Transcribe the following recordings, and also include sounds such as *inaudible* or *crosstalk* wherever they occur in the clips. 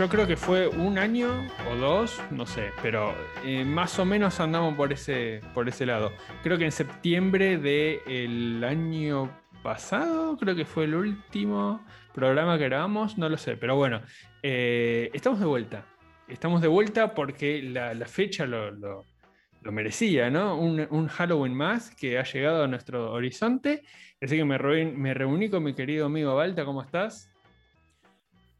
de, yo creo que fue un año o dos, no sé, pero eh, más o menos andamos por ese, por ese lado. Creo que en septiembre del año pasado, creo que fue el último programa que grabamos, no lo sé, pero bueno, eh, estamos de vuelta. Estamos de vuelta porque la, fecha lo, lo- merecía, ¿no? Un, Halloween más que ha llegado a nuestro horizonte. Así que me, me reuní con mi querido amigo Balta, ¿cómo estás?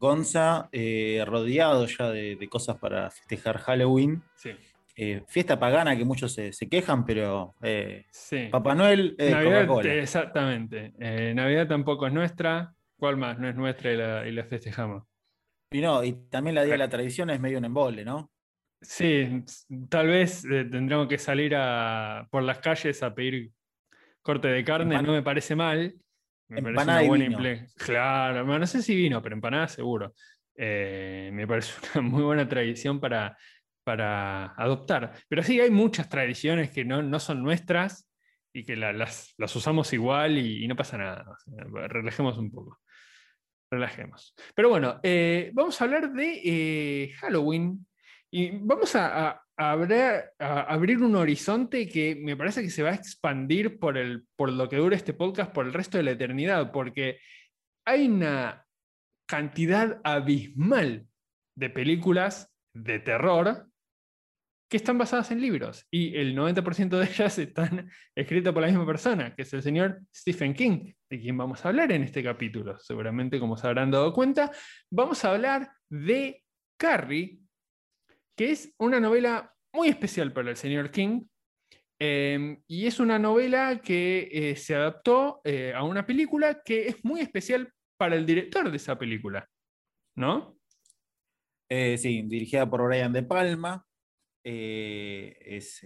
Gonza, eh, rodeado ya de, de cosas para festejar Halloween. Sí. Eh, fiesta pagana que muchos se, se quejan, pero eh, Sí. Papá Noel es Navidad, exactamente. Navidad tampoco es nuestra. ¿Cuál más? No es nuestra y la, y la festejamos. Y no, y también la Día de la Tradición es medio un embole, ¿no? Sí, tal vez tendremos que salir a, por las calles a pedir corte de carne, no me parece mal. Me parece una buena vino. Claro, no sé si vino, pero empanada seguro. Eh, me parece una *laughs* muy buena tradición para, para adoptar. Pero sí, hay muchas tradiciones que no, no son nuestras y que la- las, las usamos igual y, y no pasa nada. O sea, relajemos un poco. Relajemos. Pero bueno, eh, vamos a hablar de eh, Halloween y vamos a, a- a abrir, un horizonte que me parece que se va a expandir por, el, por lo que dure este podcast por el resto de la eternidad, porque hay una cantidad abismal de películas de terror que están basadas en libros y el 90% de ellas están escritas por la misma persona, que es el señor Stephen King, de quien vamos a hablar en este capítulo. Seguramente, como se habrán dado cuenta, vamos a hablar de Carrie, que es una novela muy especial para el señor King. eh, y es una novela que eh, se adaptó eh, a una película que es muy especial para el director de esa película. ¿No? Eh, sí, dirigida por Brian De Palma. Es,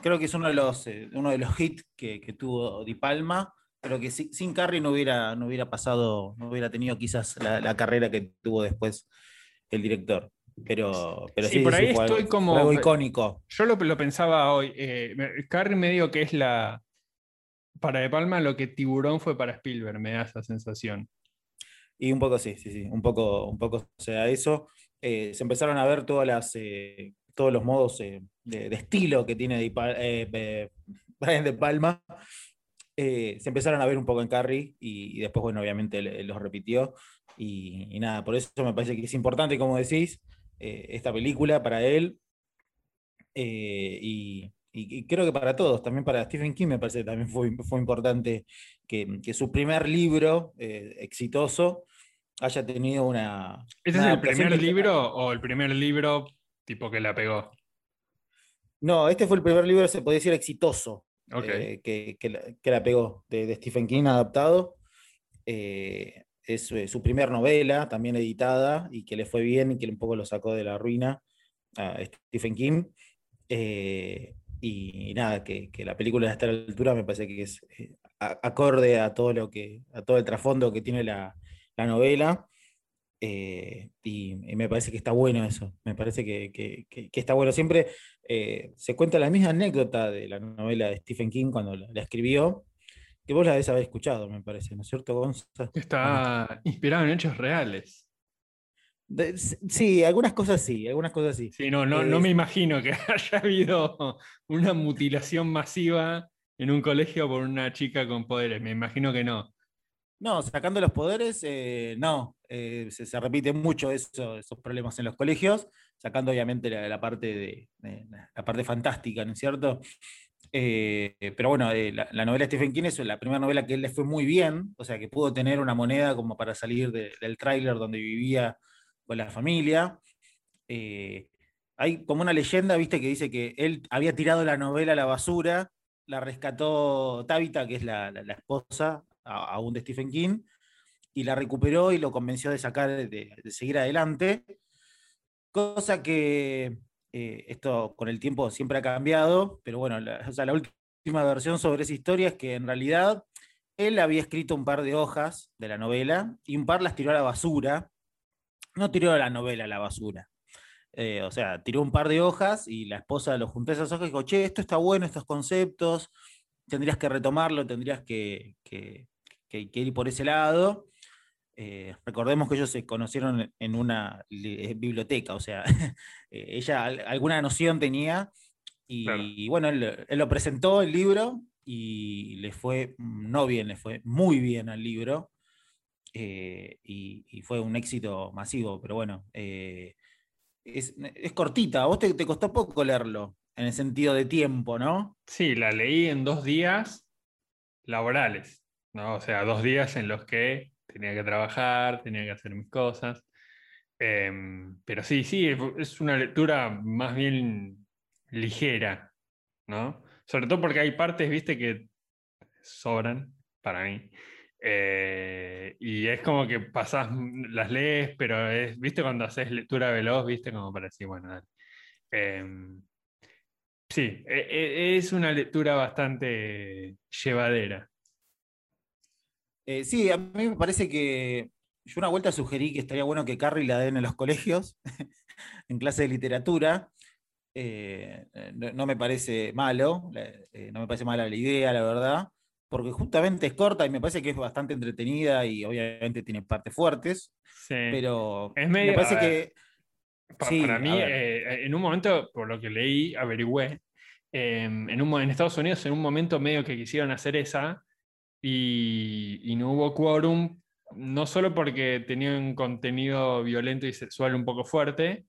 creo que es uno de los, uno de los hits que, que tuvo Di Palma, pero que si- sin Carrie no hubiera, no hubiera pasado, no hubiera tenido quizás la carrera que tuvo después el director. Pero, pero Sí, sí, por sí, ahí algo- estoy como- fue algo icónico. Yo lo, lo pensaba hoy. eh, Carrie me dijo que es la. Para De Palma lo que Tiburón fue para Spielberg, me da esa sensación. Y un poco sí, sí, sí, un poco, un poco se da eso. Eh, se empezaron a ver todas las, eh, todos los modos eh, de, de estilo que tiene Di Pa- eh, Brian *laughs* De Palma. Eh, se empezaron a ver un poco en Carrie y, y después, bueno, obviamente los repitió. Y, y nada, por eso me parece que es importante, como decís, eh, esta película para él. Eh, y, creo que para todos, también para Stephen King me parece que también fue, fue importante que, que su primer libro eh, exitoso haya tenido una... ¿Este una es el primer libro o el primer libro tipo que la pegó? No, este fue el primer libro, se podría decir, exitoso eh, que, que la, que la pegó de, de Stephen King adaptado. Eh, es eh, su primer novela, también editada, y que le fue bien y que un poco lo sacó de la ruina a Stephen King. Eh, y, nada, que, que la película está a la altura me parece que es eh, acorde a todo lo que, a todo el trasfondo que tiene la, la novela. Y, me parece que está bueno eso. Me parece que, que- que- está bueno. Siempre se cuenta la misma anécdota de la novela de Stephen King cuando la escribió, que vos la debes haber escuchado, me parece, ¿no es cierto, Gonza? Está inspirado en hechos reales. De- sí, algunas cosas sí, algunas cosas sí. Sí, no, no, no Eh, me imagino que *laughs* haya habido una mutilación masiva en un colegio por una chica con poderes. Me imagino que no. No, sacando los poderes, eh, no. eh, se, se repite mucho eso, esos problemas en los colegios, sacando obviamente la, la parte de, de- la parte fantástica, ¿no es cierto? Eh, pero bueno, eh, la, la novela de Stephen King es la primera novela que él le fue muy bien, o sea que pudo tener una moneda como para salir de- del tráiler donde vivía con la familia. Eh, hay como una leyenda, viste, que dice que él había tirado la novela a la basura, la rescató Tabitha, que es la, la- esposa aún de Stephen King, y la recuperó y lo convenció de sacar, de, de seguir adelante. Cosa que eh, esto con el tiempo siempre ha cambiado, pero bueno, la, o sea, la última versión sobre esa historia es que en realidad él había escrito un par de hojas de la novela y un par las tiró a la basura. No tiró la novela a la basura. Eh, o sea, tiró un par de hojas y la esposa lo juntó a esas hojas y dijo, che, esto está bueno, estos conceptos, tendrías que retomarlo, tendrías que, que- que- que ir por ese lado. Eh, recordemos que ellos se conocieron en una biblioteca, o sea, *laughs* ella alguna noción tenía y, bueno, él, lo presentó el libro y le fue no bien, le fue muy bien al libro y, fue un éxito masivo, pero bueno, es, cortita, a vos te, te costó poco leerlo en el sentido de tiempo, ¿no? Sí, la leí en dos días laborales, ¿no? O sea, dos días en los que tenía que trabajar, tenía que hacer mis cosas. Em, pero sí, sí, es una lectura más bien ligera, ¿no? Sobre todo porque hay partes, viste, que sobran para mí. Eh, y es como que pasas, las lees, pero es, viste, cuando haces lectura veloz, viste, como para decir, bueno, dale. Em, Sí, e, e, es una lectura bastante llevadera. Eh, sí, a mí me parece que yo una vuelta sugerí que estaría bueno que Carrie la den en los colegios, *laughs* en clase de literatura. Eh, no, me parece malo, eh, no me parece mala la idea, la verdad, porque justamente es corta y me parece que es bastante entretenida y obviamente tiene partes fuertes. Sí. Pero me parece que para, mí, eh, en un momento, por lo que leí, averigüé, em, en, un, en Estados Unidos en un momento medio que quisieron hacer esa y, no hubo quórum, no solo porque tenía un contenido violento y sexual un poco fuerte,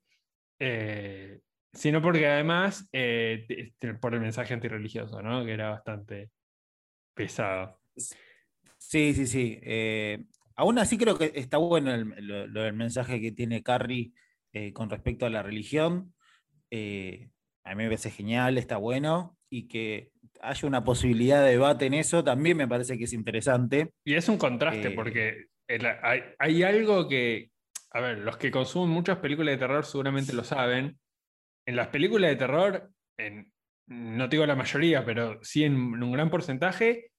eh, sino porque además, eh, por el mensaje antirreligioso, ¿no? que era bastante pesado. Sí, sí, sí. aún así creo que está bueno el, el mensaje que tiene Carrie eh, con respecto a la religión. Eh, a mí me parece genial, está bueno, y que haya una posibilidad de debate en eso también me parece que es interesante. Y es un contraste, eh, porque hay, algo que, a ver, los que consumen muchas películas de terror seguramente lo saben. En las películas de terror, en, no digo la mayoría, pero sí en, un gran porcentaje,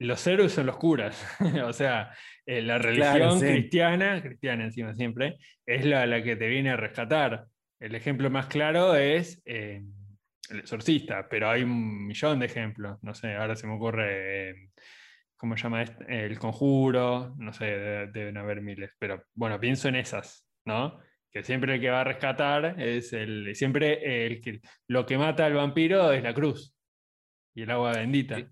los héroes son los curas. *laughs* o sea, eh, la religión cristiana, cristiana encima siempre, es la, la, que te viene a rescatar. El ejemplo más claro es eh, el exorcista, pero hay un millón de ejemplos. No sé, ahora se me ocurre, eh, ¿cómo se llama? Este? El conjuro, no sé, deben haber miles, pero bueno, pienso en esas, ¿no? Que siempre el que va a rescatar es el, siempre el que, lo que mata al vampiro es la cruz y el agua bendita.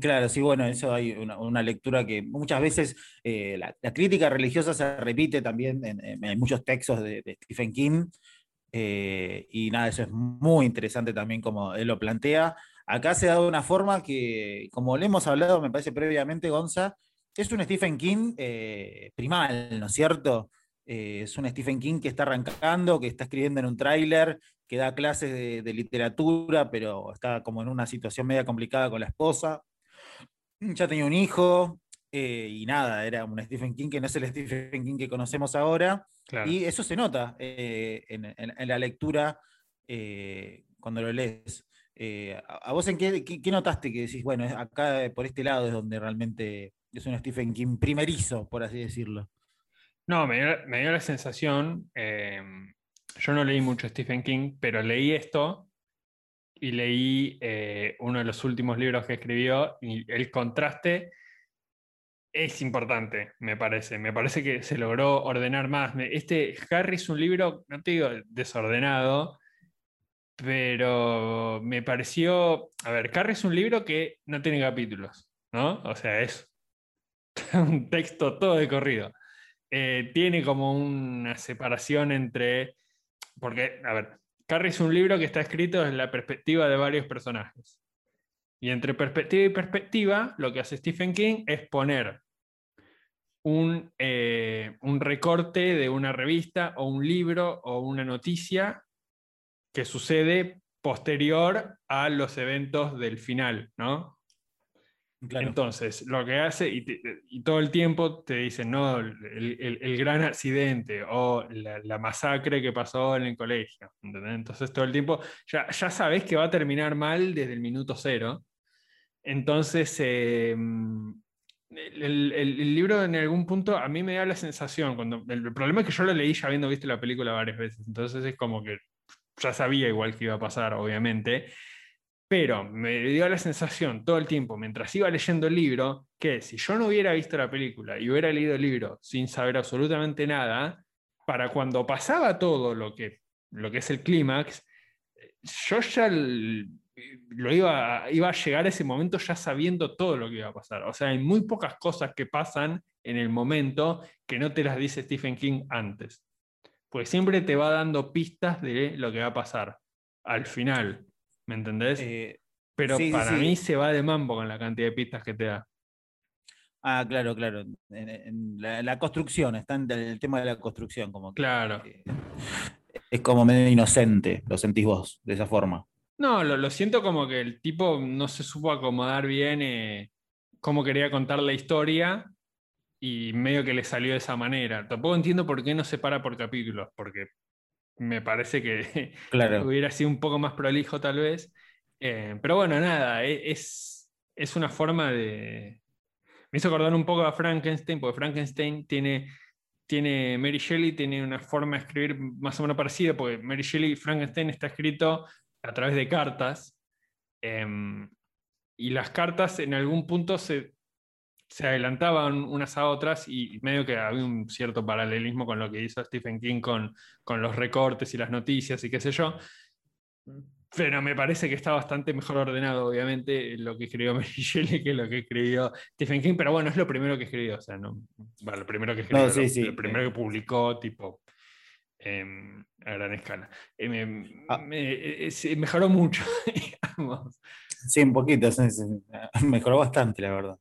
Claro, sí, bueno, eso hay una, lectura que muchas veces eh, la, crítica religiosa se repite también en, muchos textos de, Stephen King, eh, y nada, eso es muy interesante también como él lo plantea. Acá se ha dado una forma que, como le hemos hablado, me parece previamente, Gonza, es un Stephen King eh, primal, ¿no es cierto? es un Stephen King que está arrancando, que está escribiendo en un tráiler, que da clases de, literatura, pero está como en una situación media complicada con la esposa ya tenía un hijo, eh, y nada, era un Stephen King que no es el Stephen King que conocemos ahora. Y eso se nota eh, en, la lectura eh, cuando lo lees. ¿A vos en qué, notaste que decís, bueno, acá por este lado es donde realmente es un Stephen King primerizo, por así decirlo? No, me dio, la sensación, yo no leí mucho Stephen King, pero leí esto y leí eh, uno de los últimos libros que escribió y el contraste es importante, me parece. Me parece que se logró ordenar más. Este Harry es un libro, no te digo desordenado, pero me pareció, a ver, Harry es un libro que no tiene capítulos, ¿no? O sea, es *laughs* un texto todo de corrido. Eh, tiene como una separación entre, porque, a ver, Carrie es un libro que está escrito desde la perspectiva de varios personajes. Y entre perspectiva y perspectiva, lo que hace Stephen King es poner un, eh, un, recorte de una revista o un libro o una noticia que sucede posterior a los eventos del final, ¿no? Entonces, lo que hace, y, todo el tiempo te dicen, no, el, gran accidente o la, masacre que pasó en el colegio. Entonces, todo el tiempo, ya, ya sabes que va a terminar mal desde el minuto cero. Entonces, em, el, libro en algún punto a mí me da la sensación, cuando, el, problema es que yo lo leí ya habiendo visto la película varias veces, entonces es como que ya sabía igual que iba a pasar, obviamente, Pero me dio la sensación todo el tiempo, mientras iba leyendo el libro, que si yo no hubiera visto la película y hubiera leído el libro sin saber absolutamente nada, para cuando pasaba todo lo que, lo que es el clímax, yo ya lo iba, iba a llegar a ese momento ya sabiendo todo lo que iba a pasar. O sea, hay muy pocas cosas que pasan en el momento que no te las dice Stephen King antes. Pues siempre te va dando pistas de lo que va a pasar al final. ¿Me entendés? Eh, Pero para mí se va de mambo con la cantidad de pistas que te da. Ah, claro, claro. En, la, construcción, está en el tema de la construcción. Como claro. es como medio inocente, lo sentís vos, de esa forma. No, lo, siento como que el tipo no se supo acomodar bien eh, cómo quería contar la historia y medio que le salió de esa manera. Tampoco entiendo por qué no se para por capítulos, porque me parece que *laughs* hubiera sido un poco más prolijo tal vez. Eh, pero bueno, nada, e, es, es una forma de... Me hizo acordar un poco a Frankenstein, porque Frankenstein tiene, tiene, Mary Shelley tiene una forma de escribir más o menos parecida, porque Mary Shelley Frankenstein está escrito a través de cartas, em, y las cartas en algún punto se, se adelantaban unas a otras y medio que había un cierto paralelismo con lo que hizo Stephen King con, con los recortes y las noticias y qué sé yo. Pero me parece que está bastante mejor ordenado, obviamente, lo que escribió *laughs* Mary Shelley que lo que escribió Stephen King, pero bueno, es lo primero que escribió, o sea, no, bueno, lo primero que escribió, lo, primero que publicó, tipo, a gran escala. Eh, ah. eh, mejoró mucho, *laughs* digamos. Sí, un poquito, mejoró bastante, la verdad.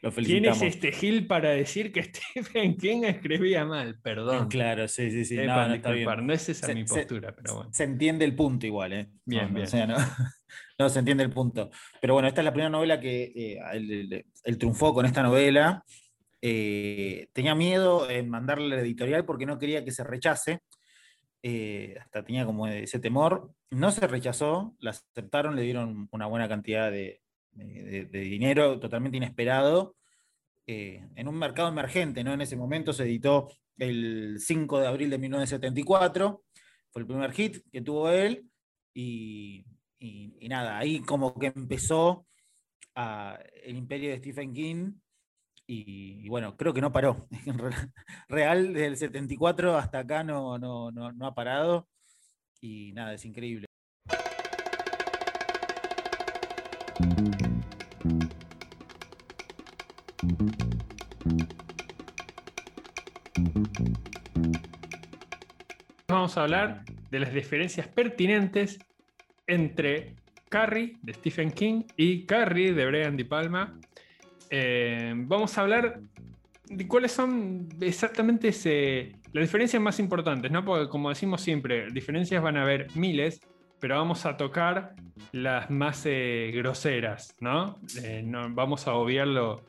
Lo ¿Quién es este Gil para decir que *laughs* Stephen King escribía mal? Perdón. Claro, sí, sí, sí. No, no, es esa mi postura, pero bueno. Se entiende el punto igual, ¿eh? Bien, bien. *laughs* no, se entiende el punto. Pero bueno, esta es la primera novela que eh, él, triunfó con esta novela. Eh, tenía miedo en mandarle la editorial porque no quería que se rechace. Eh, hasta tenía como ese temor. No se rechazó, la aceptaron, le dieron una buena cantidad de, dinero totalmente inesperado. Eh, en un mercado emergente, ¿no? En ese momento se editó el 5 de abril de 1974, fue el primer hit que tuvo él, y, nada, ahí como que empezó el imperio de Stephen King y, bueno, creo que no paró. *laughs* Real, desde el 74 hasta acá no, no, no, ha parado. Y nada, es increíble. Vamos a hablar de las diferencias pertinentes entre Carrie de Stephen King y Carrie de Brian Di Palma eh, vamos a hablar de cuáles son exactamente las diferencias más importantes, ¿no? Porque como decimos siempre, diferencias van a haber miles, pero vamos a tocar las más eh, groseras, eh, ¿no? Vamos a obviar lo,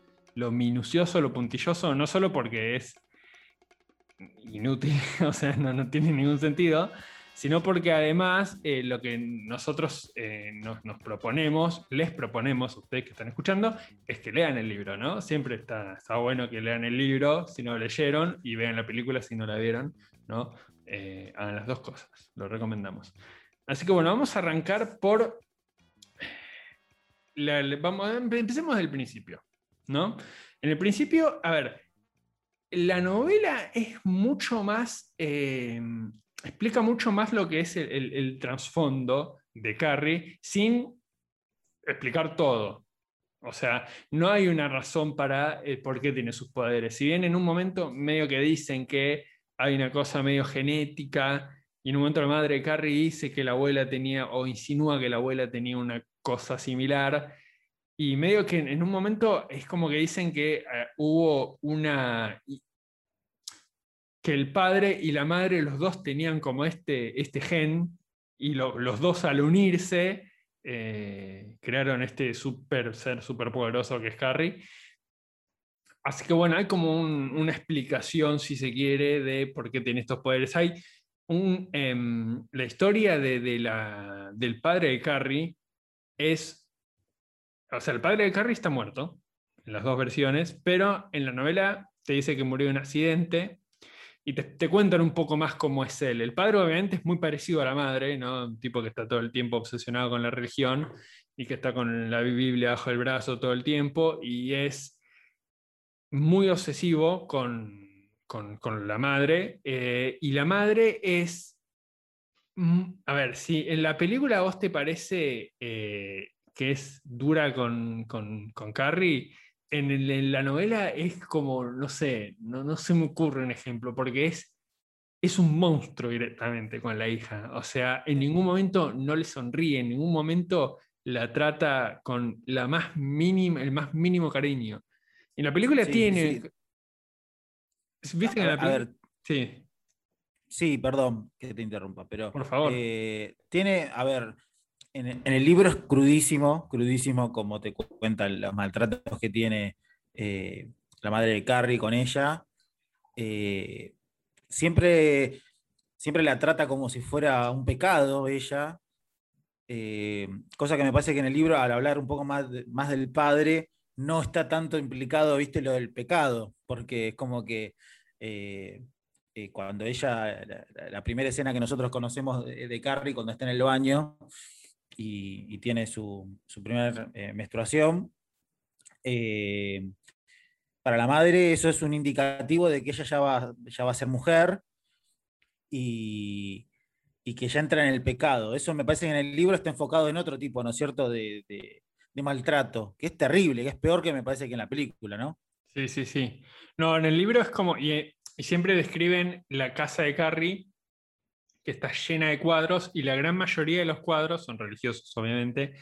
minucioso, lo puntilloso, no solo porque es inútil, *laughs* o sea, no tiene ningún sentido, sino porque además eh, lo que nosotros eh, nos, proponemos, les proponemos a ustedes que están escuchando, es que lean el libro, ¿no? Siempre está, está bueno que lean el libro si no lo leyeron y vean la película si no la vieron, ¿no? Eh, hagan las dos cosas, lo recomendamos. Así que bueno, vamos a arrancar por... vamos, empecemos del principio, ¿no? En el principio, a ver, la novela es mucho más explica mucho más lo que es el, trasfondo de Carrie sin explicar todo. O sea, no hay una razón para eh, por qué tiene sus poderes. Si bien en un momento medio que dicen que hay una cosa medio genética, y en un momento la madre de Carrie dice que la abuela tenía, o insinúa que la abuela tenía una cosa similar, y medio que en un momento es como que dicen que eh, hubo una que el padre y la madre, los dos tenían como este, este gen, y los dos al unirse eh, crearon este super ser superpoderoso que es Harry. Así que bueno, hay como una explicación, si se quiere, de por qué tiene estos poderes. Hay em, la historia de, del padre de Carrie es, o sea, el padre de Carrie está muerto, en las dos versiones, pero en la novela te dice que murió en un accidente y te, cuentan un poco más cómo es él. El padre obviamente es muy parecido a la madre, ¿no? Un tipo que está todo el tiempo obsesionado con la religión y que está con la Biblia bajo el brazo todo el tiempo y es muy obsesivo con, la madre. Eh, y la madre es... Mm, a ver, si en la película a vos te parece eh, que es dura con, con, Carrie, en, la novela es como, no sé, no, no, se me ocurre un ejemplo, porque es, es un monstruo directamente con la hija. O sea, en ningún momento no le sonríe, en ningún momento la trata con la más mínima, el más mínimo cariño. En la película tiene. ¿Viste que en la película? Sí. Sí, perdón que te interrumpa, pero. Por favor. Eh, tiene, a ver, en, el libro es crudísimo, crudísimo como te cuenta los maltratos que tiene eh, la madre de Carrie con ella. Eh, siempre, siempre la trata como si fuera un pecado ella, eh, cosa que me parece que en el libro, al hablar un poco más, más del padre, no está tanto implicado, viste, lo del pecado, porque es como que cuando ella, la, primera escena que nosotros conocemos de Carrie, cuando está en el baño, y, tiene su, su primera eh, menstruación. Eh, para la madre eso es un indicativo de que ella ya va, ya va a ser mujer y, que ya entra en el pecado. Eso me parece que en el libro está enfocado en otro tipo, ¿no es cierto?, de, maltrato, que es terrible, que es peor que me parece que en la película, ¿no? Sí, sí, sí. No, en el libro es como, y, y siempre describen la casa de Carrie que está llena de cuadros y la gran mayoría de los cuadros son religiosos, obviamente,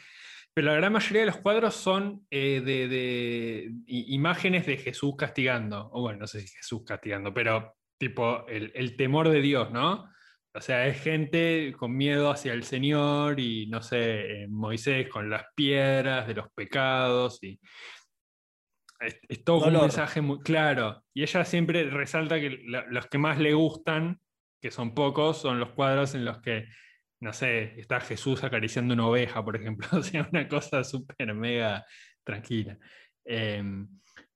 pero la gran mayoría de los cuadros son eh, de, imágenes de Jesús castigando, o bueno, no sé si Jesús castigando, pero tipo el, temor de Dios, ¿no? O sea, es gente con miedo hacia el Señor y, no sé, Moisés con las piedras de los pecados y... Es, todo un mensaje muy claro. Y ella siempre resalta que los que más le gustan que son pocos, son los cuadros en los que, no sé, está Jesús acariciando una oveja, por ejemplo, *laughs* o sea, una cosa súper mega tranquila. Em,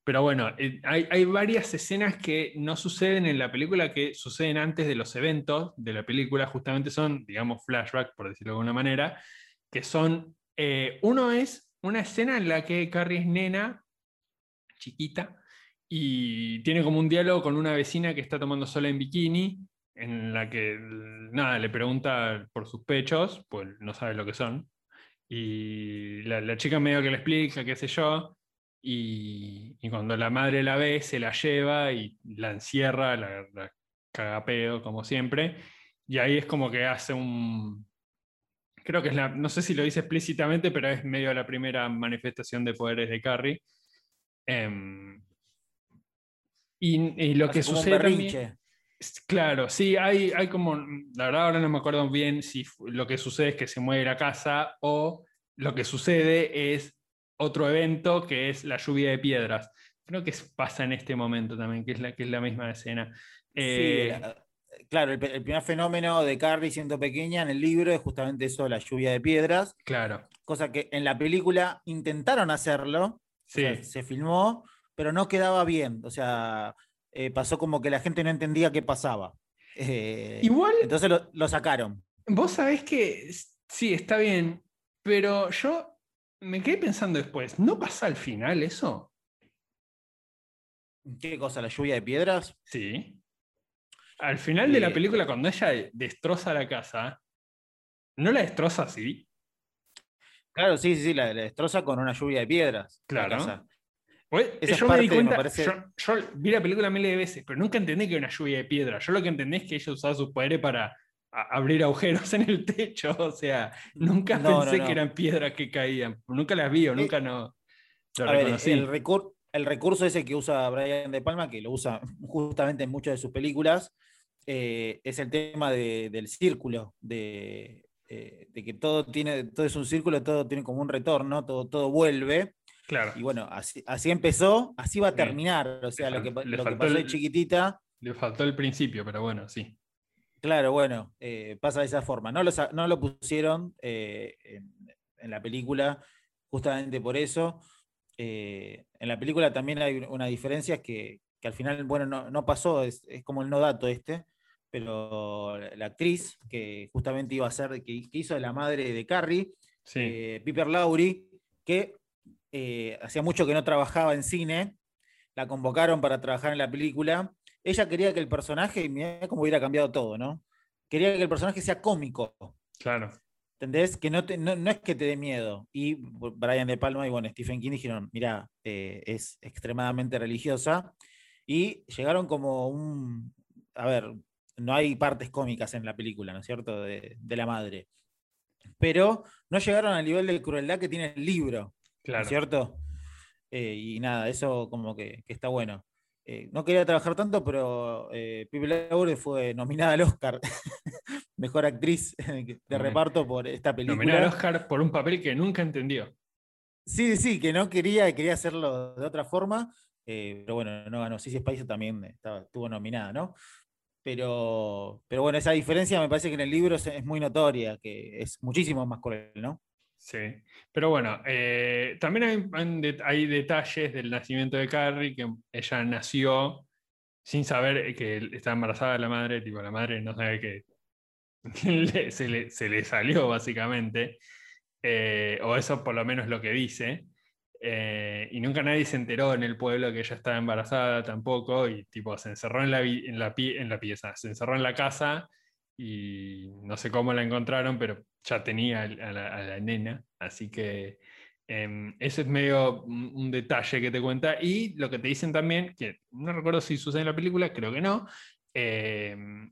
pero bueno, eh, hay, varias escenas que no suceden en la película, que suceden antes de los eventos de la película, justamente son, digamos, flashbacks, por decirlo de alguna manera, que son, eh, uno es una escena en la que Carrie es nena, chiquita, y tiene como un diálogo con una vecina que está tomando sola en bikini, en la que nada, le pregunta por sus pechos, pues no sabe lo que son. Y la, chica medio que le explica, qué sé yo, y, cuando la madre la ve, se la lleva y la encierra, la, la caga como siempre. Y ahí es como que hace un. Creo que es la. No sé si lo dice explícitamente, pero es medio la primera manifestación de poderes de Carrie. Em, y, lo que sucede. También, Claro, sí, hay, hay como, la verdad ahora no me acuerdo bien si lo que sucede es que se mueve la casa o lo que sucede es otro evento que es la lluvia de piedras. Creo que pasa en este momento también, que es la, que es la misma escena. Eh, claro, el, primer fenómeno de Carrie siendo pequeña en el libro es justamente eso, la lluvia de piedras. Claro. Cosa que en la película intentaron hacerlo, se filmó, pero no quedaba bien. O sea, eh, pasó como que la gente no entendía qué pasaba. Eh, Igual. Entonces lo, sacaron. Vos sabés que sí, está bien, pero yo me quedé pensando después, ¿no pasa al final eso? ¿Qué cosa? ¿La lluvia de piedras? Sí. Al final de la eh, película, cuando ella destroza la casa, ¿no la destroza así? Claro, sí, sí, sí, la, destroza con una lluvia de piedras. Claro yo me di cuenta, yo, vi la película miles de veces, pero nunca entendí que era una lluvia de piedra. Yo lo que entendí es que ella usaba sus poderes para abrir agujeros *laughs* en el techo. O sea, nunca pensé que eran piedras que caían. Nunca las vi o eh, nunca no lo reconocí. el, el recurso ese que usa Brian De Palma, que lo usa *laughs* justamente en muchas de sus películas, eh, es el tema del círculo, de, eh, de, que todo, tiene, todo es un círculo, todo tiene como un retorno, todo, todo vuelve. Claro. Y bueno, así, así empezó, así va a terminar. O sea, lo que, lo que pasó de chiquitita. Le faltó el principio, pero bueno, sí. Claro, bueno, eh, pasa de esa forma. No lo, no lo pusieron eh, en, la película justamente por eso. Eh, en la película también hay una diferencia, es que, que al final, bueno, no, pasó, es, como el no dato este, pero la actriz que justamente iba a ser, que, hizo de la madre de Carrie, Piper Laurie, que eh, hacía mucho que no trabajaba en cine, la convocaron para trabajar en la película. Ella quería que el personaje, mira cómo hubiera cambiado todo, ¿no? Quería que el personaje sea cómico. Claro. ¿Entendés? Que no, no, es que te dé miedo. Y Brian De Palma y bueno, Stephen King dijeron, mira, eh, es extremadamente religiosa y llegaron como un, a ver, no hay partes cómicas en la película, ¿no es cierto?, de, la madre. Pero no llegaron al nivel de crueldad que tiene el libro, ¿no es cierto? Eh, y nada, eso como que, está bueno. Eh, no quería trabajar tanto, pero eh, Pipe Laure fue nominada al Oscar, *laughs* mejor actriz *laughs* de reparto por esta película. Nominada al Oscar por un papel que nunca entendió. Sí, sí, que no quería, quería hacerlo de otra forma. Eh, pero bueno, no ganó. Sissy Spice también estuvo nominada, ¿no? Pero, pero bueno, esa diferencia me parece que en el libro es, muy notoria, que es muchísimo más cruel, ¿no? Sí, pero bueno, eh, también hay, detalles del nacimiento de Carrie, que ella nació sin saber que estaba embarazada la madre, tipo, la madre no sabe que *laughs* se, le, salió básicamente, eh, o eso por lo menos lo que dice. Eh, y nunca nadie se enteró en el pueblo que ella estaba embarazada tampoco, y tipo se encerró en la, en la, en la pieza, se encerró en la casa y no sé cómo la encontraron, pero ya tenía a la, nena, así que eh, ese es medio un, detalle que te cuenta. Y lo que te dicen también, que no recuerdo si sucede en la película, creo que no, em,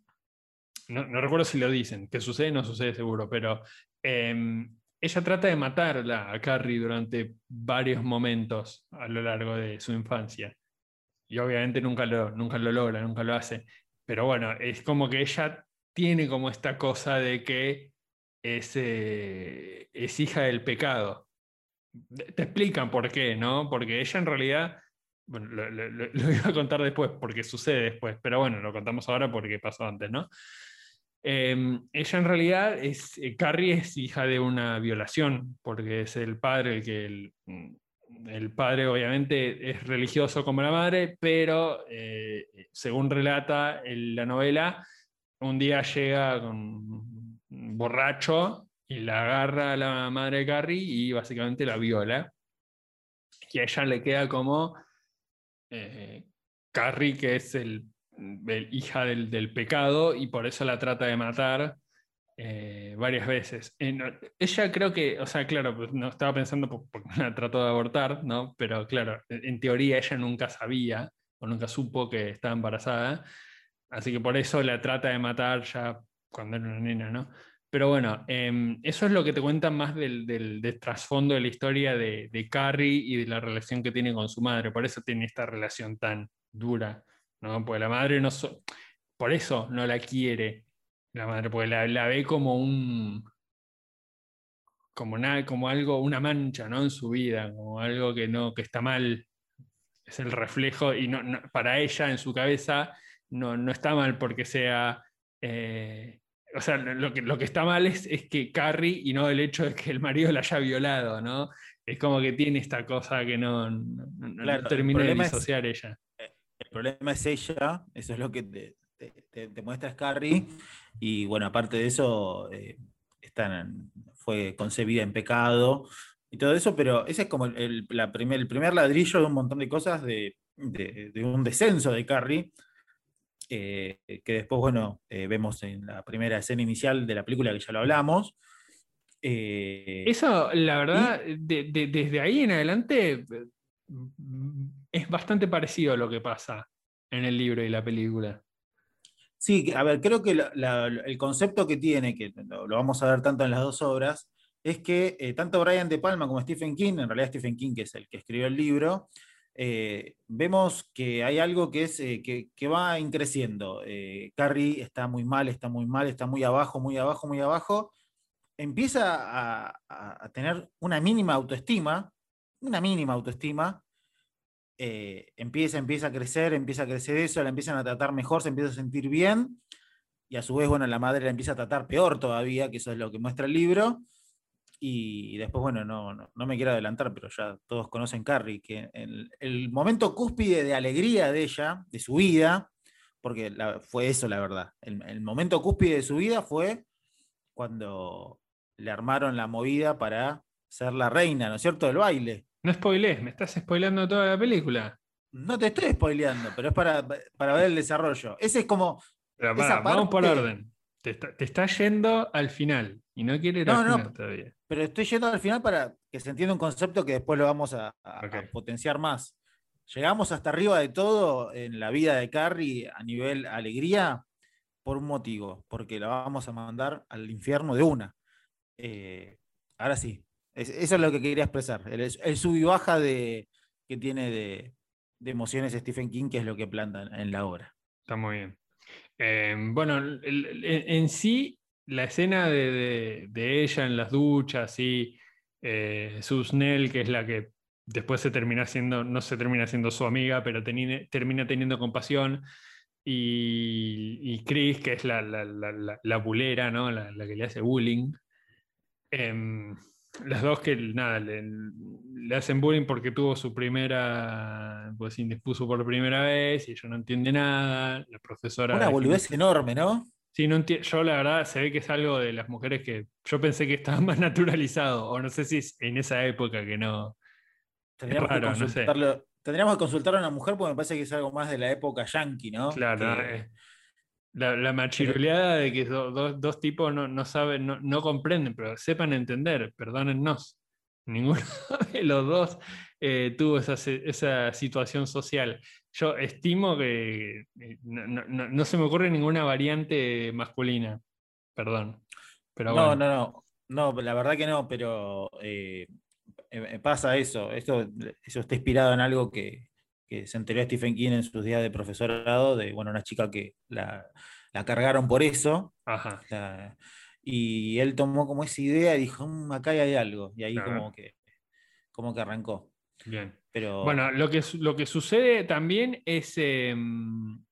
no, no, recuerdo si lo dicen, que sucede, no sucede seguro, pero em, ella trata de matarla a Carrie durante varios momentos a lo largo de su infancia. Y obviamente nunca lo, nunca lo logra, nunca lo hace. Pero bueno, es como que ella tiene como esta cosa de que es, eh, hija del pecado. Te explican por qué, ¿no? Porque ella en realidad, *laughs* lo, iba a contar después, porque sucede después, pero bueno, lo contamos ahora porque pasó antes, ¿no? Em, ella en realidad es, eh, Carrie es hija de una violación, porque es el padre el que el, mm, padre obviamente es religioso como la madre, pero eh, según relata la novela, un día llega con borracho y la agarra a la madre de Carrie y básicamente la viola. Y a ella le queda como eh, Carrie, que es el hija del, pecado y por eso la trata de matar eh, varias veces. ella creo que, o sea, claro, pues, no estaba pensando porque la trató de abortar, ¿no? Pero claro, en teoría ella nunca sabía o nunca supo que estaba embarazada, así que por eso la trata de matar ya cuando era una nena, ¿no? Pero bueno, em, eso es lo que te cuentan más del, trasfondo de la historia de, Carrie y de la relación que tiene con su madre. Por eso tiene esta relación tan dura ¿no? Porque la madre no... por eso no la quiere la madre, porque la, ve como un... Como, como algo, una mancha ¿no? en su vida, como algo que, no, que está mal. Es el reflejo y no, para ella en su cabeza no, no está mal porque sea... Eh, o sea, lo que, lo que está mal es, es, que Carrie y no el hecho de que el marido la haya violado, ¿no? Es como que tiene esta cosa que no, no, termina de disociar ella. El problema es ella, eso es lo que te, muestra Scarry. Y bueno, aparte de eso, eh, fue concebida en pecado y todo eso, pero ese es como el, la primer, el primer ladrillo de un montón de cosas de, un descenso de Carrie. Eh, que después, bueno, eh, vemos en la primera escena inicial de la película que ya lo hablamos. Eso, la verdad, desde ahí en adelante es bastante parecido a lo que pasa en el libro y la película. Sí, a ver, creo que el concepto que tiene, que lo, vamos a ver tanto en las dos obras, es que eh, tanto Brian De Palma como Stephen King, en realidad Stephen King, que es el que escribió el libro, eh, vemos que hay algo que, es, eh, que, va increciendo. Carrie está muy mal, está muy mal, está muy abajo, muy abajo, muy abajo. Empieza a tener una mínima autoestima, una mínima autoestima, eh, empieza, empieza a crecer, empieza a crecer eso, la empiezan a tratar mejor, se empieza a sentir bien, y a su vez, bueno, la madre la empieza a tratar peor todavía, que eso es lo que muestra el libro. Y después, bueno, no, no, me quiero adelantar, pero ya todos conocen Carrie, que el, el momento cúspide de alegría de ella, de su vida, porque fue eso la verdad, el, el, momento cúspide de su vida fue cuando le armaron la movida para ser la reina, ¿no es cierto?, del baile. No spoilees, me estás spoileando toda la película. No te estoy spoileando, pero es para, para ver el desarrollo. Ese es como. vamos por orden. Te está, yendo al final y no quiere ir al final todavía. Pero estoy yendo al final para que se entienda un concepto que después lo vamos a, potenciar más. Llegamos hasta arriba de todo en la vida de Carrie a nivel alegría por un motivo, porque la vamos a mandar al infierno de una. Eh, ahora sí, eso es lo que quería expresar. El, el sub y baja de, que tiene de, de emociones Stephen King, que es lo que planta en la obra. Está muy bien. Eh, bueno, en sí, la escena de, ella en las duchas y eh, Susnell, que es la que después se termina siendo, no se termina siendo su amiga, pero termina teniendo compasión. Y, Chris, que es la, la, bulera, ¿no? la, que le hace bullying. Em, las dos que nada, le, hacen bullying porque tuvo su primera, pues indispuso por primera vez y ella no entiende nada. La profesora. Una boludez enorme, ¿no? Sí, no yo la verdad se ve que es algo de las mujeres que yo pensé que estaba *laughs* más naturalizado, o no sé si es en esa época que no. Tendríamos, que, consultarlo, tendríamos que consultar a una mujer porque me parece que es algo más de la época yankee, ¿no? Claro, la, la machiruleada de que dos tipos no, saben, no, comprenden, pero sepan entender, perdónennos. Ninguno *laughs* de los dos eh, tuvo esa, situación social. Yo estimo que eh, no, se me ocurre ninguna variante masculina, perdón. Pero no, no, no, no, la verdad que no, pero eh, pasa eso. Esto, eso está inspirado en algo que, que se enteró Stephen King en sus días de profesorado, de bueno, una chica que la, cargaron por eso. y él tomó como esa idea y dijo, mm, acá hay algo. Y ahí como, que, como que arrancó. Bien. Pero... Bueno, lo que, lo que sucede también es em,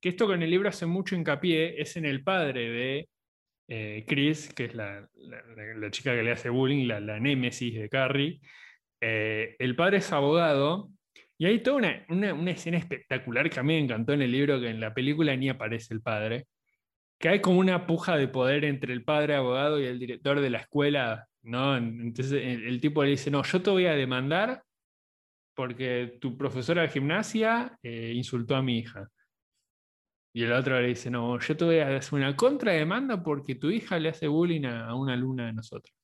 que esto que en el libro hace mucho hincapié es en el padre de eh, Chris, que es la, chica que le hace bullying, la, némesis de Carrie. Eh, el padre es abogado y hay toda una, escena espectacular que a mí me encantó en el libro, que en la película ni aparece el padre, que hay como una puja de poder entre el padre abogado y el director de la escuela, ¿no? Entonces el, tipo le dice, no, yo te voy a demandar porque tu profesora de gimnasia eh, insultó a mi hija. Y el otro le dice, no, yo te voy a hacer una contrademanda porque tu hija le hace bullying a una alumna de nosotros.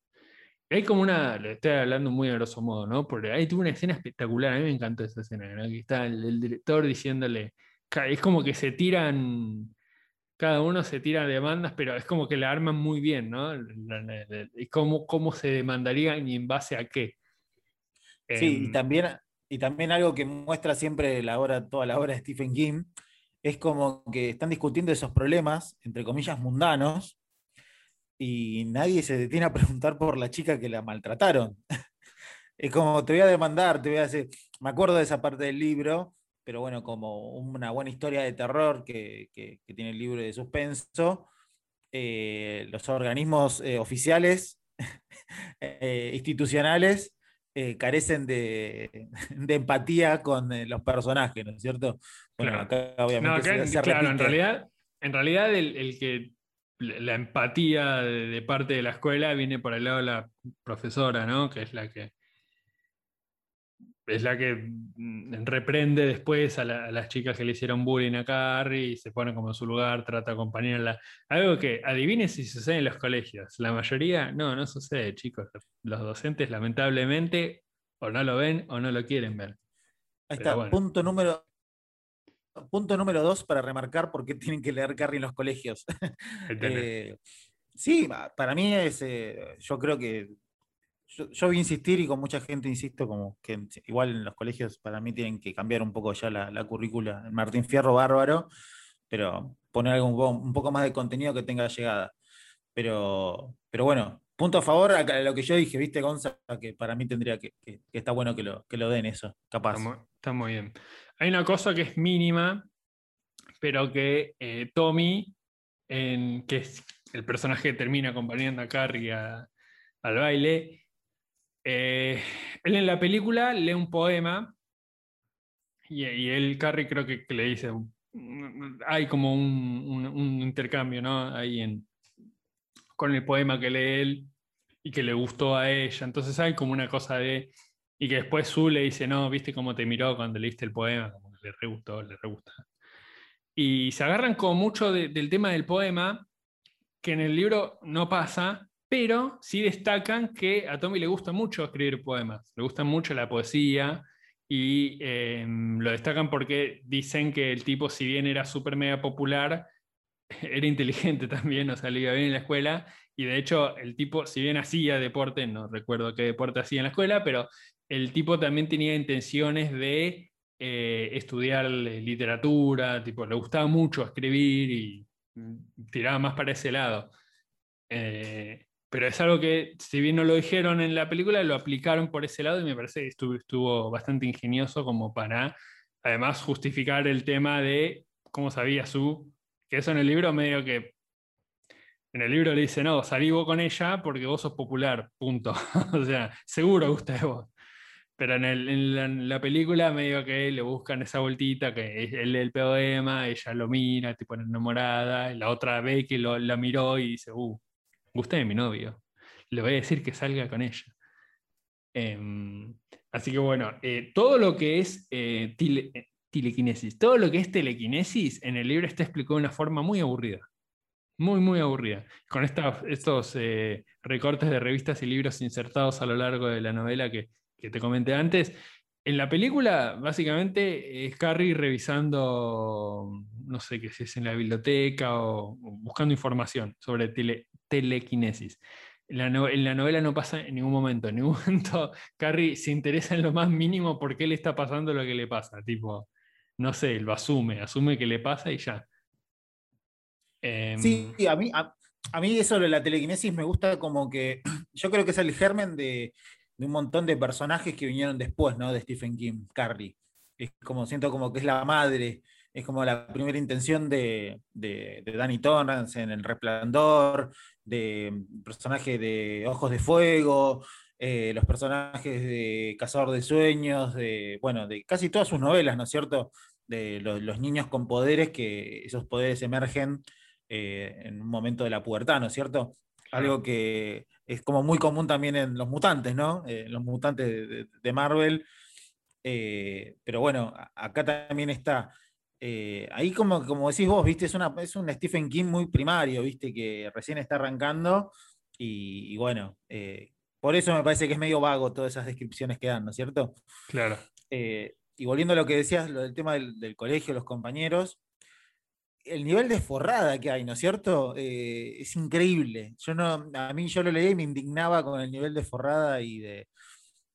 Hay como una, le estoy hablando muy a grosso modo, ¿no? Porque ahí tuvo una escena espectacular, a mí me encantó esa escena, ¿no? Que está el, director diciéndole, es como que se tiran, cada uno se tira demandas, pero es como que la arman muy bien, ¿no? Y cómo, cómo se demandarían y en base a qué. Sí, y em, también, y también algo que muestra siempre la obra, toda la obra de Stephen King, es como que están discutiendo esos problemas, entre comillas, mundanos, y nadie se detiene a preguntar por la chica que la maltrataron. *laughs* es como, te voy a demandar, te voy a hacer... Me acuerdo de esa parte del libro, pero bueno, como una buena historia de terror que, tiene el libro de suspenso, eh, los organismos eh, oficiales, *laughs* eh, institucionales, carecen *laughs* de, empatía con los personajes, ¿no es cierto? Bueno, acá obviamente claro, en realidad, en realidad el, que la empatía de, parte de la escuela viene por el lado de la profesora, ¿no? Que es la que es la que mm, reprende después a, las chicas que le hicieron bullying a Carrie y se pone como en su lugar, trata de acompañarla. Algo que adivine si sucede en los colegios. La mayoría, no, no sucede, chicos. Los docentes, lamentablemente, o no lo ven o no lo quieren ver. Ahí está, punto número punto número dos para remarcar por qué tienen que leer Carrie en los colegios. *laughs* Eh, sí, para mí es, eh, yo creo que, yo, voy a insistir y con mucha gente insisto, como que igual en los colegios para mí tienen que cambiar un poco ya la, currícula. Martín Fierro, bárbaro, pero poner algo, un, poco, más de contenido que tenga llegada. Pero, pero bueno, punto a favor a lo que yo dije, viste, Gonza, que para mí tendría que, que, está bueno que lo, que lo den eso, capaz. está muy bien. Hay una cosa que es mínima, pero que eh, Tommy, que es el personaje que termina acompañando a Carrie al baile. Eh, él en la película lee un poema y, y él, Carrie, creo que, le dice, hay como un, intercambio, ¿no? Ahí en, con el poema que lee él y que le gustó a ella. Entonces hay como una cosa de... Y que después Su le dice, no, viste cómo te miró cuando leíste el poema, como le re gustó, le re gusta. Y se agarran como mucho del tema del poema, que en el libro no pasa, pero sí destacan que a Tommy le gusta mucho escribir poemas, le gusta mucho la poesía, y em, lo destacan porque dicen que el tipo, si bien era súper mega popular, *laughs* era inteligente también, o sea, le iba bien en la escuela, y de hecho el tipo, si bien hacía deporte, no recuerdo qué deporte hacía en la escuela, pero el tipo también tenía intenciones de eh, estudiar literatura, tipo, le gustaba mucho escribir y mm, tiraba más para ese lado. Eh, pero es algo que, si bien no lo dijeron en la película, lo aplicaron por ese lado y me parece que estuvo, estuvo bastante ingenioso como para, además, justificar el tema de cómo sabía su, que eso en el libro medio que, en el libro le dice, no, salí vos con ella porque vos sos popular, punto. *laughs* o sea, seguro gusta de vos. Pero en, el, en, la, película medio que le buscan esa vueltita, que él lee el poema, ella lo mira, tipo enamorada, la otra ve que lo, la miró y dice, uh, gusta de mi novio. Le voy a decir que salga con ella. Em, así que bueno, eh, todo lo que es eh, eh, telequinesis, todo lo que es telequinesis en el libro está explicado de una forma muy aburrida. Muy, muy aburrida. Con estos recortes de revistas y libros insertados a lo largo de la novela que, que te comenté antes. En la película, básicamente, es Carrie revisando, no sé qué si es en la biblioteca o, buscando información sobre tele, telequinesis. En la, novela no pasa en ningún momento. En ningún *laughs* momento Carrie se interesa en lo más mínimo por qué le está pasando lo que le pasa. Tipo, no sé, lo asume, asume que le pasa y ya. sí, em, a mí, a, mí eso de la telequinesis me gusta como que *clears throat* yo creo que es el germen de, un montón de personajes que vinieron después, ¿no? De Stephen King, Carrie. Es como, siento como que es la madre, es como la primera intención de, de, Danny Torrance en El Resplandor, de personaje de Ojos de Fuego, eh, los personajes de Cazador de Sueños, de, bueno, de casi todas sus novelas, ¿no es cierto? De los, niños con poderes, que esos poderes emergen eh, en un momento de la pubertad, ¿no es cierto? Algo que es como muy común también en los mutantes, ¿no? Eh, los mutantes de, Marvel. pero bueno, acá también está eh, ahí como, como decís vos, viste, es, una, es un Stephen King muy primario, viste, que recién está arrancando y, bueno, eh, por eso me parece que es medio vago todas esas descripciones que dan, ¿no es cierto? Claro. Eh, y volviendo a lo que decías, lo del tema del, colegio, los compañeros, el nivel de forrada que hay, ¿no es cierto? es increíble. Yo no, a mí yo lo leí y me indignaba con el nivel de forrada y de,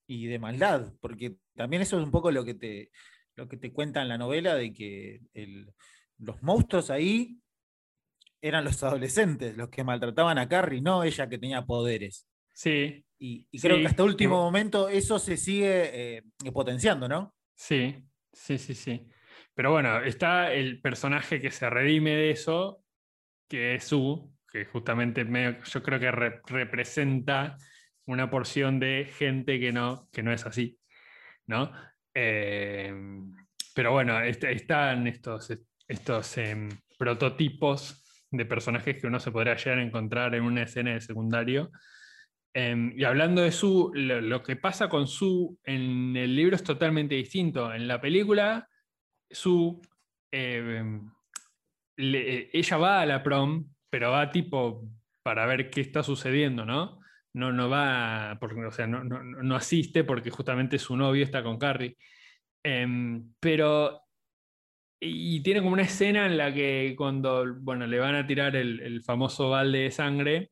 y de maldad, porque también eso es un poco lo que te, lo que te cuenta en la novela de que los monstruos ahí eran los adolescentes, los que maltrataban a Carrie, no ella que tenía poderes. Sí. Y, creo que hasta último momento eso se sigue eh, potenciando, ¿no? Sí, sí, sí, sí. Pero bueno, está el personaje que se redime de eso, que es Su, que justamente yo creo que representa una porción de gente que no, que no es así, ¿no? Em, pero bueno, están estos, estos em, prototipos de personajes que uno se podría llegar a encontrar en una escena de secundario. Em, y hablando de Su, lo, que pasa con Su en el libro es totalmente distinto. En la película, Su, ella va a la prom, pero va tipo para ver qué está sucediendo, ¿no? No, no va, porque, o sea, no, no, no, asiste porque justamente su novio está con Carrie. Em, pero, y tiene como una escena en la que cuando, bueno, le van a tirar el, famoso balde de sangre,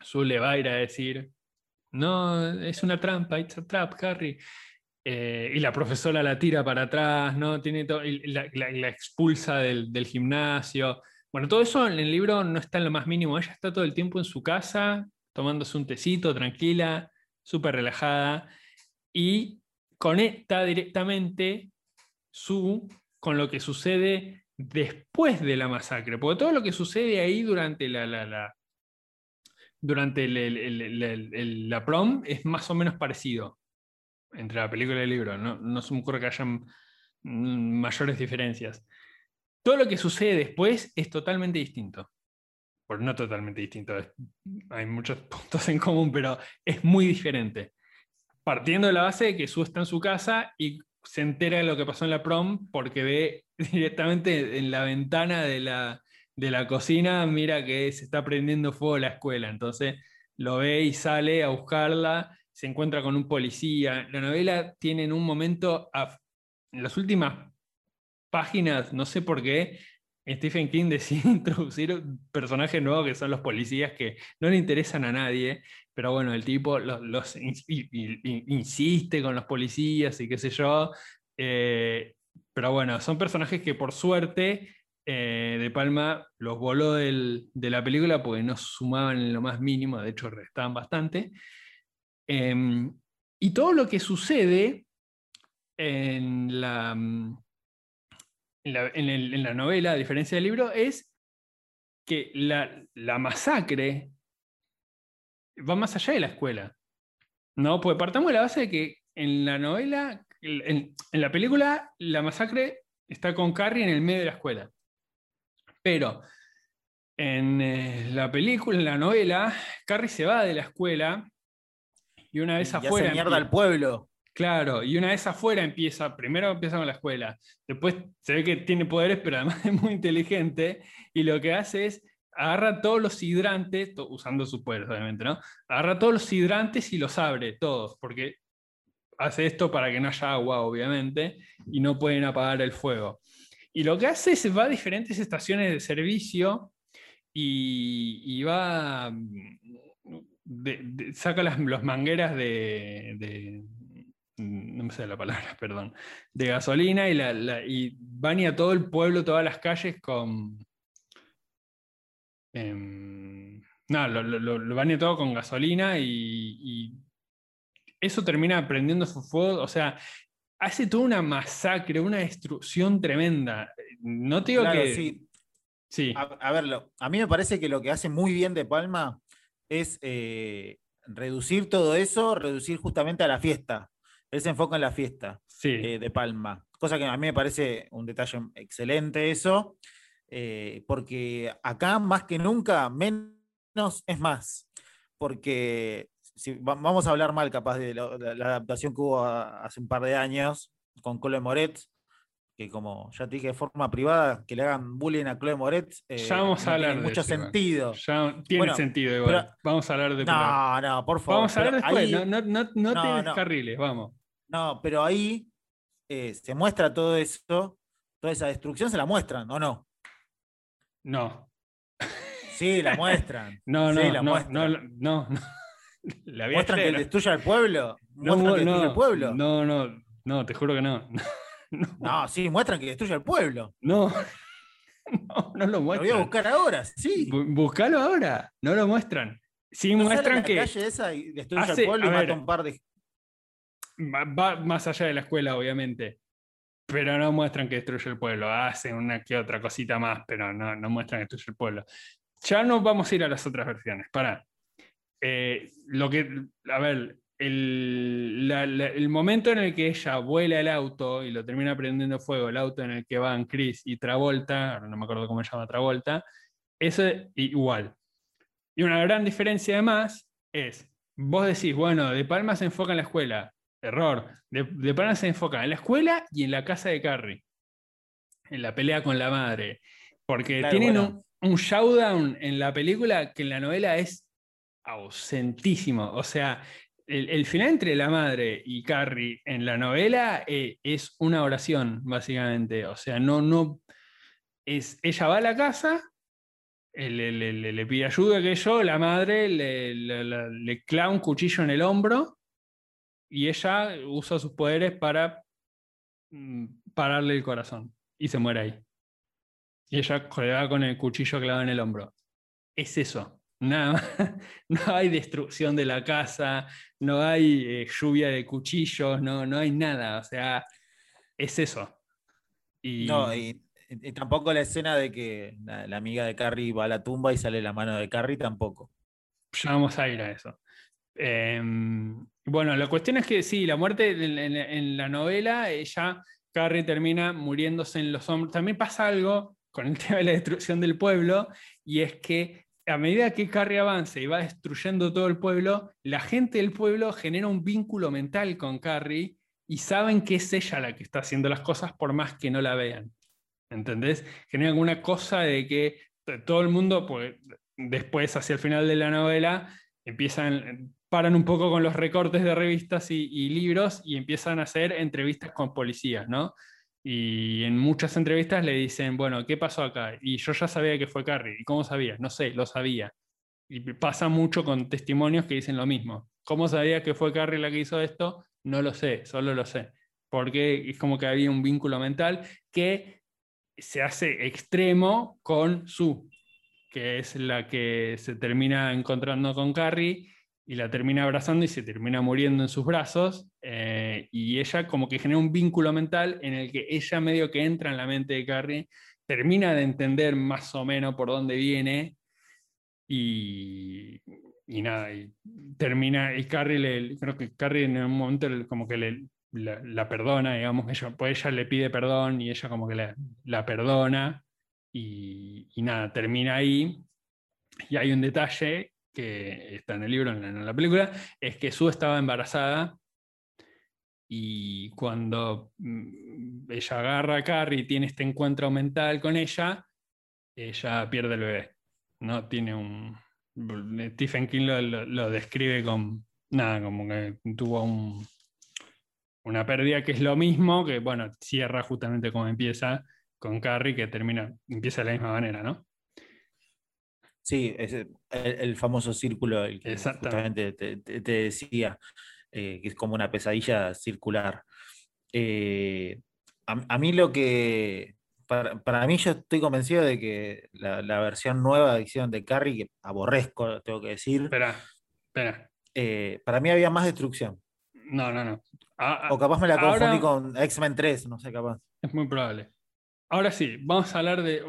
Su le va a ir a decir, no, es una trampa, it's a trap, Harry. Eh, y la profesora la tira para atrás, ¿no? Tiene la, la, expulsa del, del, gimnasio. Bueno, todo eso en el libro no está en lo más mínimo. Ella está todo el tiempo en su casa, tomándose un tecito, tranquila, súper relajada, y conecta directamente su con lo que sucede después de la masacre, porque todo lo que sucede ahí durante la, la, durante la prom es más o menos parecido entre la película y el libro. No, no se me ocurre que hayan mayores diferencias. Todo lo que sucede después es totalmente distinto. Pues no totalmente distinto, hay muchos *laughs* puntos en común, pero es muy diferente. Partiendo de la base de que Sue está en su casa y se entera de lo que pasó en la prom porque ve *laughs* directamente en la ventana de la, de la cocina, mira que se está prendiendo fuego la escuela. Entonces lo ve y sale a buscarla, se encuentra con un policía. La novela tiene en un momento, en las últimas páginas, no sé por qué, Stephen King *laughs* decide introducir personajes nuevos que son los policías que no le interesan a nadie, pero bueno, el tipo los, insiste con los policías y qué sé yo. Eh, pero bueno, son personajes que por suerte eh, De Palma los voló de la película porque no sumaban en lo más mínimo, de hecho restaban bastante. Em, y todo lo que sucede en la, en la, novela, a diferencia del libro, es que la, masacre va más allá de la escuela. ¿no? Pues partamos de la base de que en la novela, en, la película, la masacre está con Carrie en el medio de la escuela. Pero en eh, la película, en la novela, Carrie se va de la escuela y una vez afuera. Se mierda al pueblo. Claro, y una vez afuera empieza, primero empieza con la escuela, después se ve que tiene poderes, pero además *laughs* es muy inteligente, y lo que hace es agarra todos los hidrantes, usando sus poderes obviamente, ¿no? Agarra todos los hidrantes y los abre, todos, porque hace esto para que no haya agua, obviamente, y no pueden apagar el fuego. Y lo que hace es va a diferentes estaciones de servicio y, va, mm, saca las mangueras de no me sé la palabra, *laughs* perdón, de gasolina y, la, y baña todo el pueblo, todas las calles con... Em, no, lo, lo, baña todo con gasolina y, eso termina prendiendo su fuego, o sea, hace toda una masacre, una destrucción tremenda. No te digo que... Sí. sí. A, verlo, a mí me parece que lo que hace muy bien De Palma es eh, reducir todo eso, reducir justamente a la fiesta. Él se enfoca en la fiesta eh, de Palma, cosa que a mí me parece un detalle excelente eso, eh, porque acá más que nunca menos es más, porque si, vamos a hablar mal capaz de la, adaptación que hubo hace un par de años con Chloe Moret, que como ya te dije de forma privada, que le hagan bullying a Chloe Moret, eh, ya vamos a hablar tiene mucho sentido. Ya tiene sentido igual. vamos a hablar de No, no, por favor. Vamos a hablar después, no, no, no, no, te descarriles, vamos. No, pero ahí eh, se muestra todo eso, toda esa destrucción se la muestran, ¿o no? No. *laughs* Sí, la *laughs* muestran. No, no, no, no, *laughs* no, La ¿Muestran que destruye al pueblo? ¿Muestran no, que destruye al pueblo? No, no, no, te juro que no. No, sí, muestran que destruye al pueblo. No. No, no lo muestran. Lo voy a buscar ahora, sí. Buscalo ahora, no lo muestran. Sí, muestran que. La calle esa y destruye al pueblo y mata un par de va más allá de la escuela, obviamente, pero no muestran que destruye el pueblo. Hacen una que otra cosita más, pero no, no muestran que destruye el pueblo. Ya no vamos a ir a las otras versiones. Para. Eh, lo que, a ver, el, el, momento en el que ella vuela el auto y lo termina prendiendo fuego, el auto en el que van Chris y Travolta, no me acuerdo cómo se llama Travolta, eso es igual. Y una gran diferencia además es, vos decís, bueno, De Palma se enfoca en la escuela, Error. De, de se enfoca en la escuela y en la casa de Carrie. En la pelea con la madre. Porque tienen un, showdown en la película que en la novela es ausentísimo. O sea, el, final entre la madre y Carrie en la novela eh, es una oración, básicamente. O sea, no, no. Es, ella va a la casa, eh, le, pide ayuda que yo, la madre le, le clava un cuchillo en el hombro y ella usa sus poderes para mm, pararle el corazón y se muere ahí. Y ella juega con el cuchillo clavado en el hombro. Es eso. Nada *laughs* No hay destrucción de la casa, no hay eh, lluvia de cuchillos, no, no hay nada. O sea, es eso. Y... No, y, tampoco la escena de que la, amiga de Carrie va a la tumba y sale la mano de Carrie, tampoco. ya vamos a ir a eso. Em, bueno, la cuestión es que sí, la muerte en, la novela, ella, Carrie termina muriéndose en los hombros. También pasa algo con el *laughs* tema de la destrucción del pueblo, y es que a medida que Carrie avanza y va destruyendo todo el pueblo, la gente del pueblo genera un vínculo mental con Carrie y saben que es ella la que está haciendo las cosas por más que no la vean. ¿Entendés? Genera alguna cosa de que todo el mundo, pues, después, hacia el final de la novela, empiezan, paran un poco con los recortes de revistas y, libros y empiezan a hacer entrevistas con policías, ¿no? Y en muchas entrevistas le dicen, bueno, ¿qué pasó acá? Y yo ya sabía que fue Carrie. ¿Y cómo sabía? No sé, lo sabía. Y pasa mucho con testimonios que dicen lo mismo. ¿Cómo sabía que fue Carrie la que hizo esto? No lo sé, solo lo sé. Porque es como que había un vínculo mental que se hace extremo con Sue, que es la que se termina encontrando con Carrie y la termina abrazando y se termina muriendo en sus brazos. Eh, y ella como que genera un vínculo mental en el que ella medio que entra en la mente de Carrie, termina de entender más o menos por dónde viene y, y nada, y termina, y Carrie, le, creo que Carrie en un momento como que le, la, perdona, digamos, ella, pues ella le pide perdón y ella como que la perdona y, nada, termina ahí. Y hay un detalle que está en el libro, en la, película, es que Sue estaba embarazada y cuando mm, ella agarra a Carrie y tiene este encuentro mental con ella, ella pierde el bebé. ¿no? Tiene un... Stephen King lo describe con... Nada, como que tuvo un, una pérdida que es lo mismo, que bueno, cierra justamente como empieza con Carrie, que termina, empieza de la misma manera, ¿no? Sí, es el, famoso círculo, el que justamente te, decía, eh, que es como una pesadilla circular. Eh, a, mí lo que, para, mí yo estoy convencido de que la, versión nueva de edición de Carrie, que aborrezco, tengo que decir. Espera, espera. Eh, para mí había más destrucción. No, no, no. O capaz me la confundí con X-Men 3, no sé, capaz. Es muy probable. Ahora sí, vamos a hablar de.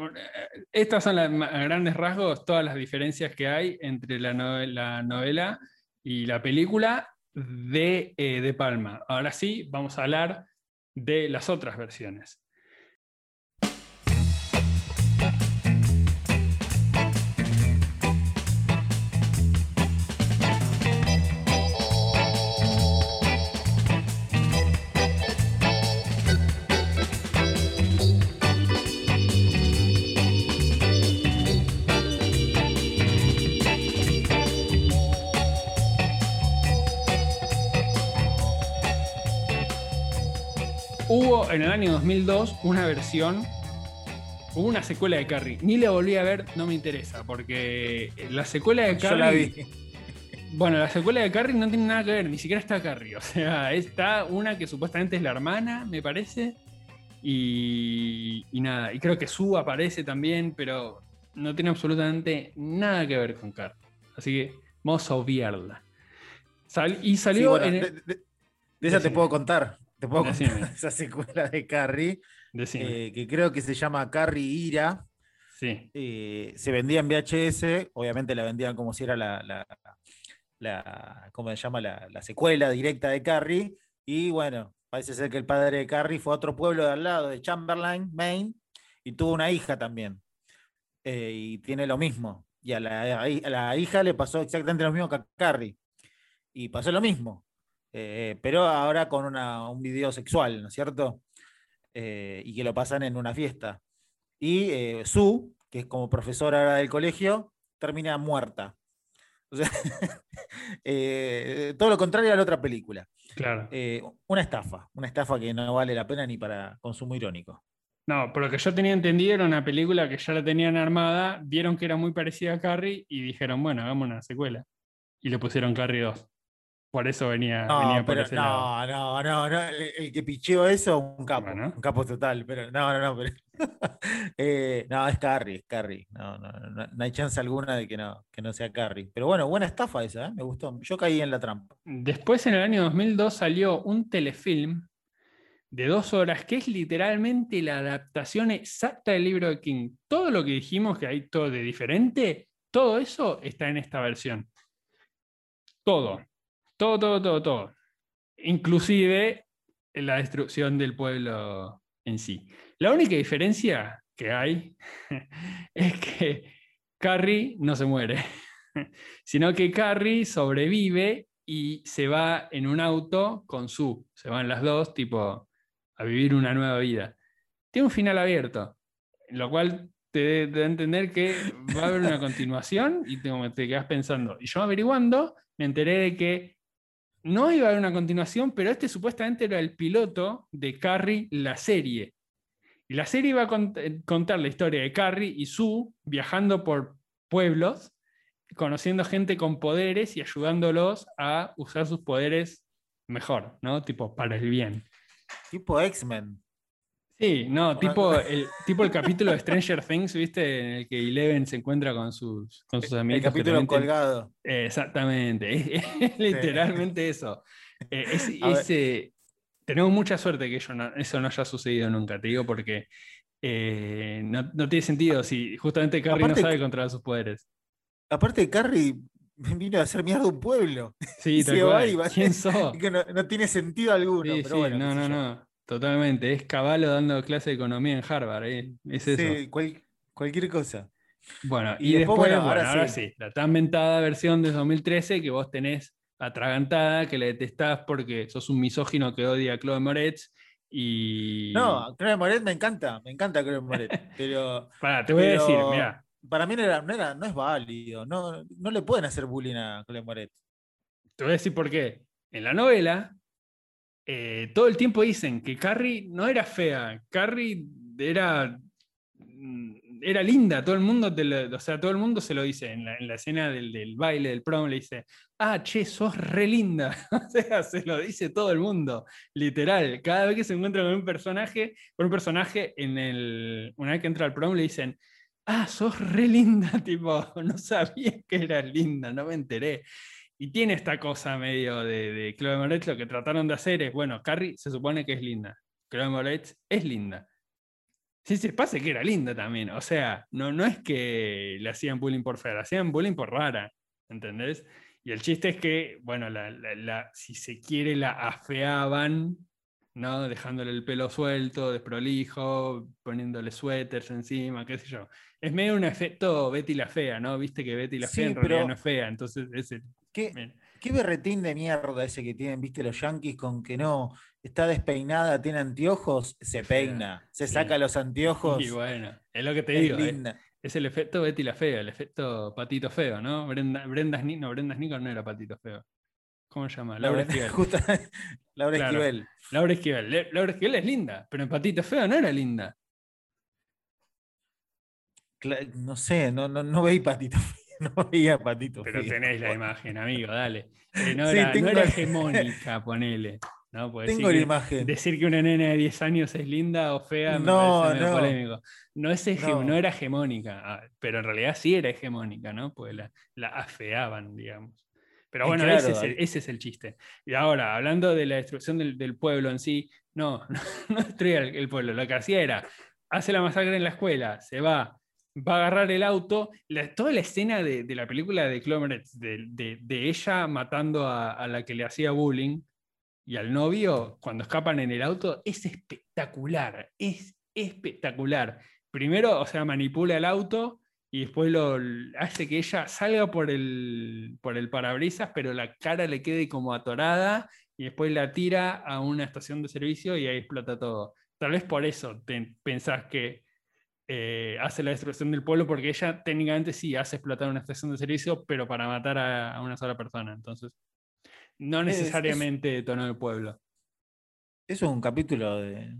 Estas son las grandes rasgos, todas las diferencias que hay entre la novela, y la película de eh, De Palma. Ahora sí, vamos a hablar de las otras versiones. Hubo en el año 2002 una versión, hubo una secuela de Carrie. Ni la volví a ver, no me interesa, porque la secuela de Carrie. Yo la vi. Bueno, la secuela de Carrie no tiene nada que ver, ni siquiera está Carrie. O sea, está una que supuestamente es la hermana, me parece. Y, nada, y creo que Sue aparece también, pero no tiene absolutamente nada que ver con Carrie. Así que vamos a obviarla. y salió. de, esa te puedo contar. Te puedo contar *laughs* esa secuela de Carrie, eh, que creo que se llama Carrie Ira. Sí. Eh, se vendía en VHS, obviamente la vendían como si era la, la, ¿cómo se llama? La, secuela directa de Carrie. Y bueno, parece ser que el padre de Carrie fue a otro pueblo de al lado, de Chamberlain, Maine, y tuvo una hija también. Eh, y tiene lo mismo. Y a la, a la, hija le pasó exactamente lo mismo que a Carrie. Y pasó lo mismo. Eh, pero ahora con un video sexual, ¿no es cierto? Eh, y que lo pasan en una fiesta. Y eh, Sue, que es como profesora del colegio, termina muerta. *laughs* todo lo contrario a la otra película. Claro. una estafa, una estafa que no vale la pena ni para consumo irónico. No, por lo que yo tenía entendido era una película que ya la tenían armada, vieron que era muy parecida a Carrie y dijeron, bueno, hagamos una secuela. Y le pusieron Carrie 2. Por eso venía, no, por ese no, No, no, no, el, que picheó eso, un capo, un capo total, pero no, no, no, pero, *laughs* eh, no, es Carrie, es Carrie, no, no, no, no, hay chance alguna de que no, que no sea Carrie. Pero bueno, buena estafa esa, ¿eh? me gustó, yo caí en la trampa. Después en el año 2002 salió un telefilm de dos horas, que es literalmente la adaptación exacta del libro de King. Todo lo que dijimos que hay todo de diferente, todo eso está en esta versión. todo. Todo, todo, todo, todo. Inclusive la destrucción del pueblo en sí. La única diferencia que hay *laughs* es que Carrie no se muere, *laughs* sino que Carrie sobrevive y se va en un auto con su, se van las dos, tipo, a vivir una nueva vida. Tiene un final abierto, lo cual te da a entender que va a haber una *laughs* continuación y te, te quedas pensando. Y yo averiguando, me enteré de que no iba a haber una continuación, pero este supuestamente era el piloto de Carrie, la serie. Y la serie iba a eh, contar la historia de Carrie y Sue viajando por pueblos, conociendo gente con poderes y ayudándolos a usar sus poderes mejor, ¿no? Tipo, para el bien. Tipo X-Men. Sí, no, tipo *laughs* el, tipo el capítulo de Stranger Things, ¿viste? En el que Eleven se encuentra con sus, con sus amigos. El capítulo colgado. exactamente, es, literalmente eso. Eh, tenemos mucha suerte que eso no, eso no haya sucedido nunca, te digo, porque eh, no, no, tiene sentido si justamente Carrie no sabe controlar sus poderes. Aparte, Carrie *laughs* vino a hacer mierda un pueblo. Sí, *laughs* tal cual. ¿Quién Que no, tiene sentido alguno. pero bueno, no, no, no. Totalmente. Es caballo dando clase de economía en Harvard. ¿eh? Es eso. Sí, cualquier cosa. Bueno, y, después, ahora, sí. la tan mentada versión de 2013 que vos tenés atragantada, que la detestás porque sos un misógino que odia a Chloe Moretz. Y... No, Chloe Moretz me encanta, me encanta Chloe Moretz, *laughs* pero... Para, te voy a decir, mira. Para mí no, era, no, es válido, no, no le pueden hacer bullying a Chloe Moretz. Te voy a decir por qué. En la novela, eh, todo el tiempo dicen que Carrie no era fea, Carrie era era linda, todo el mundo, o sea, todo el mundo se lo dice en la, escena del, baile, del prom, le dice, ah, che, sos re linda. *laughs* o sea, se lo dice todo el mundo, literal. Cada vez que se encuentra con un personaje, con un personaje, en el, una vez que entra al prom le dicen, ah, sos re linda, *laughs* tipo, no sabía que eras linda, no me enteré. Y tiene esta cosa medio de, de Chloe Moretz, lo que trataron de hacer es, bueno, Carrie se supone que es linda, Chloe Moretz es linda Sí, se pasa que era linda también. O sea, no, no es que le hacían bullying por fea, le hacían bullying por rara. ¿Entendés? Y el chiste es que, bueno, la, si se quiere, la afeaban, ¿no? Dejándole el pelo suelto, desprolijo, poniéndole suéteres encima, qué sé yo. Es medio un efecto Betty la fea, ¿no? Viste que Betty la fea en realidad no es fea, entonces ese. ¿Qué, qué berretín de mierda ese que tienen, viste, los yankees con que no, está despeinada, tiene anteojos, se peina, se saca los anteojos. Y bueno, es lo que te digo. Eh, es, el efecto Betty la Fea, el efecto Patito Feo, ¿no? Brenda, Brenda, no, Brenda no era Patito Feo. ¿Cómo se llama? Laura *laughs* Esquivel. Laura Esquivel. Laura Esquivel. Laura Esquivel es linda, pero en Patito Feo no era linda. No sé, no, no, no veí Patito Feo. *laughs* No veía Patito Pero tenéis la imagen, amigo, dale. Eh, no, era, no, era, hegemónica, *laughs* ponele. Tengo la imagen. Decir que una nena de 10 años es linda o fea no, me no. polémico. No, es no. era hegemónica, ah, pero en realidad sí era hegemónica, ¿no? Pues la, la afeaban, digamos. Pero bueno, ese, es el, chiste. Y ahora, hablando de la destrucción del, pueblo en sí, no, *laughs* no, destruía el, pueblo. Lo que hacía era, hace la masacre en la escuela, se va, va a agarrar el auto. toda la escena de, la película de Clomerets, de, de, ella matando a, a, la que le hacía bullying, y al novio, cuando escapan en el auto, es espectacular, es espectacular. Primero, o sea, manipula el auto y después lo hace que ella salga por el, por el parabrisas, pero la cara le quede como atorada y después la tira a una estación de servicio y ahí explota todo. Tal vez por eso pensás que eh, hace la destrucción del pueblo, porque ella técnicamente sí hace explotar una estación de servicio, pero para matar a, a una sola persona. Entonces, no necesariamente de tono del pueblo. Eso es un capítulo de,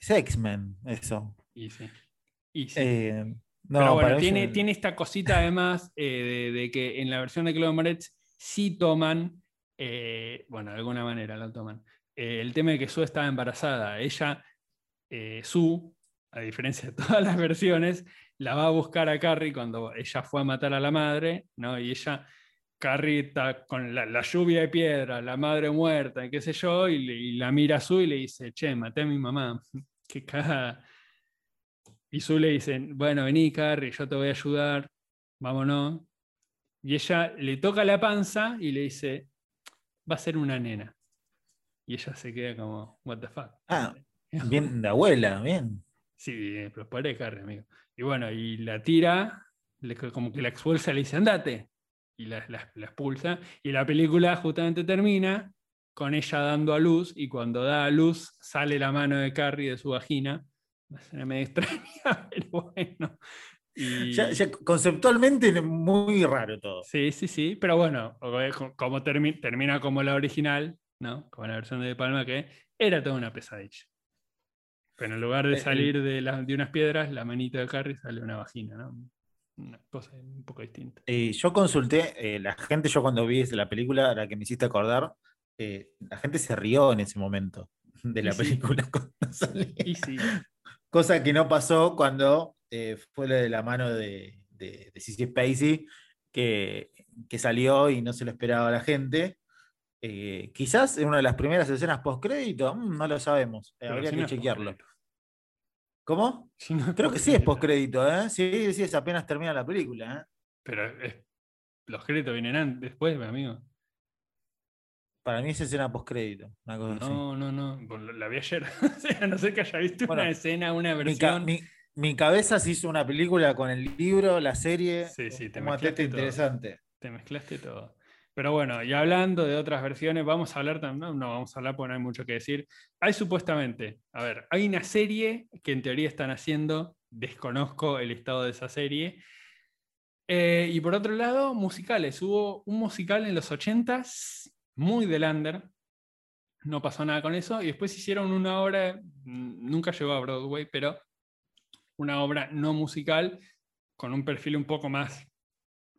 X-Men, eso. Y sí. Eh, Pero bueno, tiene, tiene esta cosita además eh, de, que en la versión de Chloe Moretz sí toman, bueno, de alguna manera lo toman, el tema de que Sue estaba embarazada. Ella, Sue, a diferencia de *laughs* todas las versiones, la va a buscar a Carrie cuando ella fue a matar a la madre, ¿no? Y ella Carrita con la, lluvia de piedra, la madre muerta, qué sé yo, y, la mira a Su y le dice, che, maté a mi mamá, *laughs* qué caga. Y Su le dice, bueno, vení, Carrie, yo te voy a ayudar, vámonos. Y ella le toca la panza y le dice, va a ser una nena. Y ella se queda como, what the fuck. Ah, *laughs* bien de abuela, bien. Sí, pero pobre Carrie, amigo. Y bueno, y la tira, como que la expulsa, le dice, andate. Y la, la expulsa. Y la película justamente termina con ella dando a luz, y cuando da a luz sale la mano de Carrie de su vagina. Una medio *laughs* extraña, pero bueno. conceptualmente muy raro todo. Sí, sí, sí, pero bueno, como termina como la original, ¿no? Como la versión de Palma, que era toda una pesadilla. Pero en lugar de eh, salir de, de unas piedras, la manita de Carrie sale una vagina, ¿no? Una cosa un poco distinta. Y yo consulté, eh, la gente, yo cuando vi la película, la que me hiciste acordar, eh, la gente se rió en ese momento de la película *laughs* Cosa que no pasó cuando eh, fue de la mano de, de, de Spacey, que, salió y no se lo esperaba a la gente. Eh, quizás en una de las primeras escenas post-crédito, mm, no lo sabemos, habría que chequearlo. ¿Cómo? Creo que sí es post-crédito, ¿eh? Sí, sí, es apenas termina la película. Pero los créditos vienen después, amigo. Para mí es escena postcrédito. Una cosa no, no, no. La vi ayer. *laughs* a no ser que haya visto una escena, una versión. Mi, cabeza se hizo una película con el libro, la serie. Sí, sí, te mezclaste interesante. Te mezclaste todo. Pero bueno, y hablando de otras versiones, vamos a hablar también. No, vamos a hablar porque no hay mucho que decir. Hay supuestamente, a ver, hay una serie que en teoría están haciendo. Desconozco el estado de esa serie. Eh, y por otro lado, musicales. Hubo un musical en los 80s muy de lander, no pasó nada con eso, y después hicieron una obra, mm, nunca llegó a Broadway, pero una obra no musical, con un perfil un poco más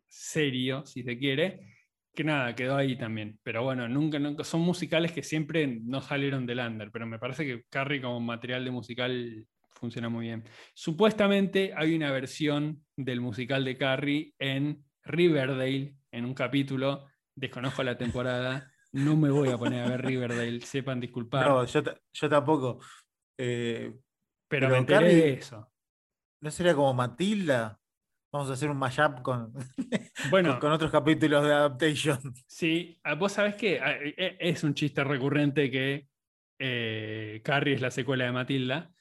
serio, si se quiere, que nada, quedó ahí también. Pero bueno, nunca, nunca son musicales que siempre no salieron de lander, pero me parece que Carrie como material de musical funciona muy bien. Supuestamente hay una versión del musical de Carrie en Riverdale, en un capítulo desconozco la temporada, no me voy a poner a ver Riverdale, sepan disculpar. No, yo, tampoco. Eh, pero, me enteré de eso. ¿No sería como Matilda? Vamos a hacer un mashup con, *laughs* bueno, con, otros capítulos de Adaptation. Sí, ah, vos sabés que ah, e, e, es un chiste recurrente que eh, Carrie es la secuela de Matilda.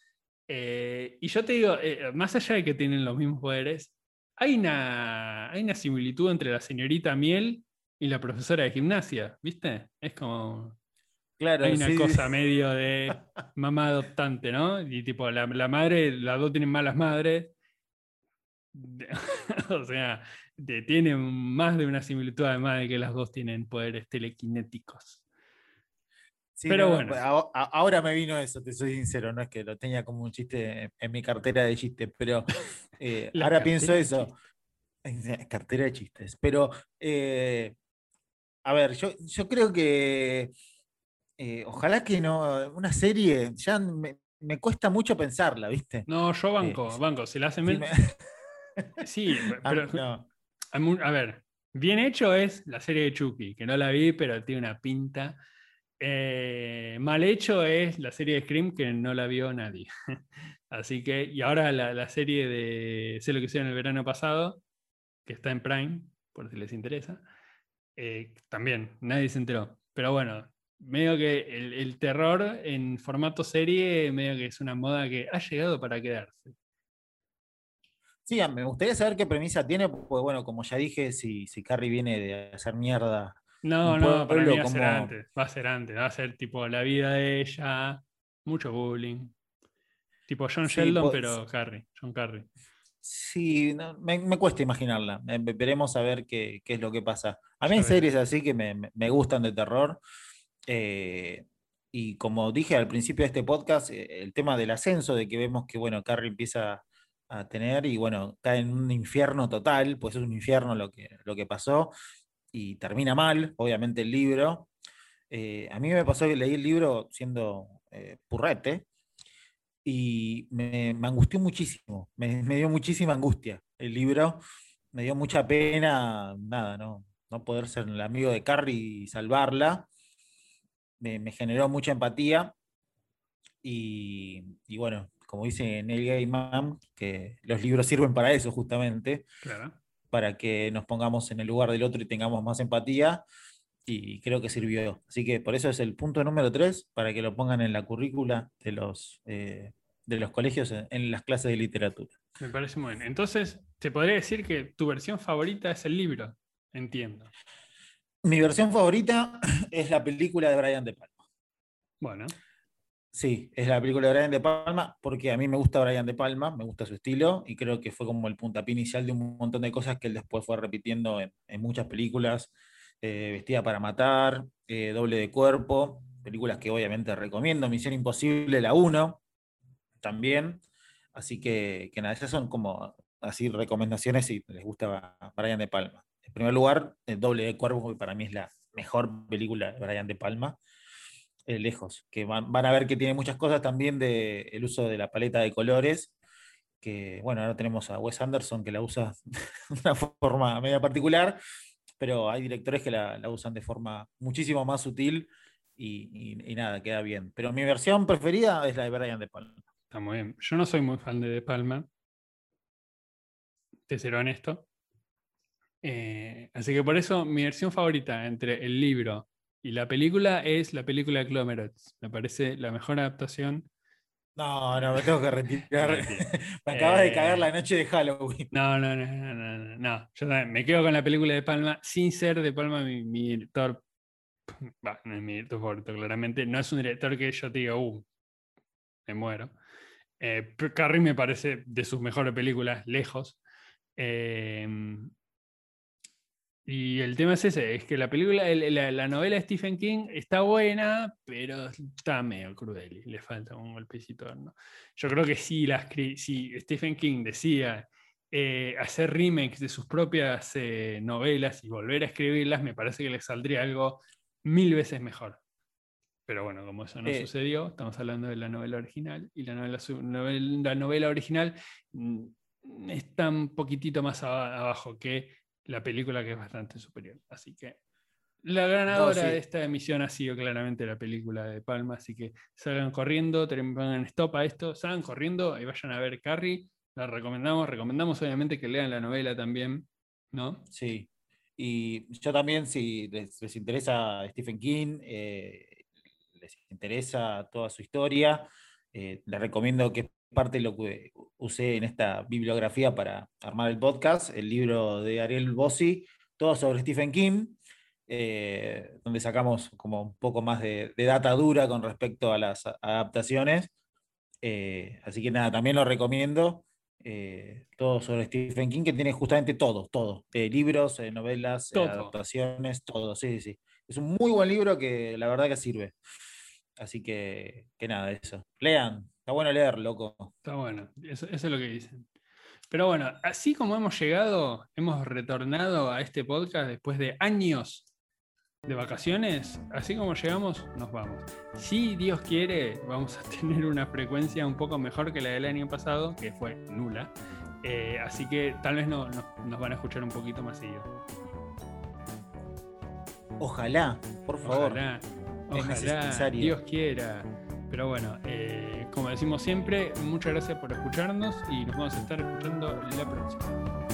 Eh, y yo te digo, más allá de que tienen los mismos poderes, hay una, hay una similitud entre la señorita Miel y la profesora de gimnasia, ¿viste? Es como. Claro, hay una cosa *laughs* medio de mamá adoptante, ¿no? Y tipo, la, madre, las dos tienen malas madres. *laughs* o sea, tienen más de una similitud además de que las dos tienen poderes telequinéticos. Pero bueno. ahora me vino eso, te soy sincero, no es que lo tenía como un chiste en mi cartera de chistes, pero *laughs* eh, ahora pienso eso. *laughs* Cartera de chistes. Pero eh, a ver, yo, yo creo que eh, ojalá que no, una serie, ya me, cuesta mucho pensarla, ¿viste? No, yo banco, banco, si la hacen bien. Sí, *laughs* pero. A ver, bien hecho es la serie de Chucky, que no la vi, pero tiene una pinta. Eh, mal hecho es la serie de Scream, que no la vio nadie. *laughs* Así que, y ahora la, la serie de Sé lo que hicieron el verano pasado, que está en Prime, por si les interesa. Eh, también, nadie se enteró. Pero bueno, medio que el, terror en formato serie, medio que es una moda que ha llegado para quedarse. Sí, me gustaría saber qué premisa tiene, pues bueno, como ya dije, si, si Carrie viene de hacer mierda. No, no, para mí va a ser antes, va a ser antes, va a ser tipo la vida de ella, mucho bullying. Tipo John Sheldon, pero Carrie, John Carrie. Sí, me, cuesta imaginarla. veremos a ver qué, es lo que pasa. A mí hay series así que me, gustan de terror. Eh, y como dije al principio de este podcast, eh, el tema del ascenso, de que vemos que, bueno, Carrie empieza a tener y, bueno, cae en un infierno total, pues es un infierno lo que, lo que pasó y termina mal, obviamente, el libro. Eh, a mí me pasó que leí el libro siendo purrete y me, angustió muchísimo, me, dio muchísima angustia el libro, me dio mucha pena, nada, no, no poder ser el amigo de Carrie y salvarla, me, generó mucha empatía y, bueno, como dice Neil Gaiman, que los libros sirven para eso justamente, para que nos pongamos en el lugar del otro y tengamos más empatía. Y creo que sirvió. Así que por eso es el punto número tres, para que lo pongan en la currícula de los, eh, de los colegios en, las clases de literatura. Me parece muy bien. Entonces, te podría decir que tu versión favorita es el libro. Entiendo. Mi versión favorita *clears throat* es la película de Brian De Palma. Bueno. Sí, es la película de Brian De Palma, porque a mí me gusta Brian De Palma, me gusta su estilo, y creo que fue como el puntapié inicial de un montón de cosas que él después fue repitiendo en, muchas películas. Eh, Vestida para Matar, eh, Doble de Cuerpo, películas que obviamente recomiendo, Misión Imposible, la 1, también. Así que, que nada, esas son como así recomendaciones si les gusta Brian De Palma. En primer lugar, El Doble de Cuerpo, que para mí es la mejor película de Brian De Palma. Eh, lejos, que van, a ver que tiene muchas cosas también del el uso de la paleta de colores, que bueno, ahora tenemos a Wes Anderson que la usa *laughs* de una forma media particular, pero hay directores que la, usan de forma muchísimo más sutil y, nada, queda bien. Pero mi versión preferida es la de Brian De Palma. Está muy bien. Yo no soy muy fan de De Palma, te seré honesto. Eh, así que por eso mi versión favorita entre el libro y la película es la película de Clomerets. Me parece la mejor adaptación. No, no, me tengo que retirar. *laughs* *laughs* me acabas de cagar la noche de Halloween. No, no, no, no, no, no. Yo me quedo con la película de Palma, sin ser de Palma mi, director. no es mi director favorito, claramente. No es un director que yo te diga, uh, me muero. Eh, Carrie me parece de sus mejores películas, lejos. Eh, y el tema es ese, es que la película, la, novela de Stephen King está buena, pero está medio cruel y le falta un golpecito. ¿no? Yo creo que si, si Stephen King decía eh, hacer remakes de sus propias eh, novelas y volver a escribirlas, me parece que le saldría algo mil veces mejor. Pero bueno, como eso no eh. sucedió, estamos hablando de la novela original y la novela, la novela original mm, está un poquitito más abajo que la película que es bastante superior. Así que la ganadora de esta emisión ha sido claramente la película de Palma, así que salgan corriendo, pongan stop a esto, salgan corriendo y vayan a ver Carrie. La recomendamos, recomendamos obviamente que lean la novela también, ¿no? Sí. Y yo también, si les, interesa Stephen King, eh, les interesa toda su historia, eh, les recomiendo que parte de lo que usé en esta bibliografía para armar el podcast, el libro de Ariel Bossi, todo sobre Stephen King, eh, donde sacamos como un poco más de, data dura con respecto a las adaptaciones. Eh, así que nada, también lo recomiendo. Eh, todo sobre Stephen King, que tiene justamente todo, todo. libros, novelas, adaptaciones, todo. Sí, sí. Es un muy buen libro que la verdad que sirve. Así que, que nada, eso. Lean, Está bueno leer, loco. Está bueno, eso, es lo que dicen. Pero bueno, así como hemos llegado, hemos retornado a este podcast después de años de vacaciones, así como llegamos, nos vamos. Si Dios quiere, vamos a *laughs* tener una frecuencia un poco mejor que la del año pasado, que fue nula. Eh, así que tal vez no, nos van a escuchar un poquito más seguido. Ojalá, por favor. Ojalá, ojalá Dios quiera. Pero bueno, eh, como decimos siempre, muchas gracias por escucharnos y nos vamos a estar escuchando la próxima.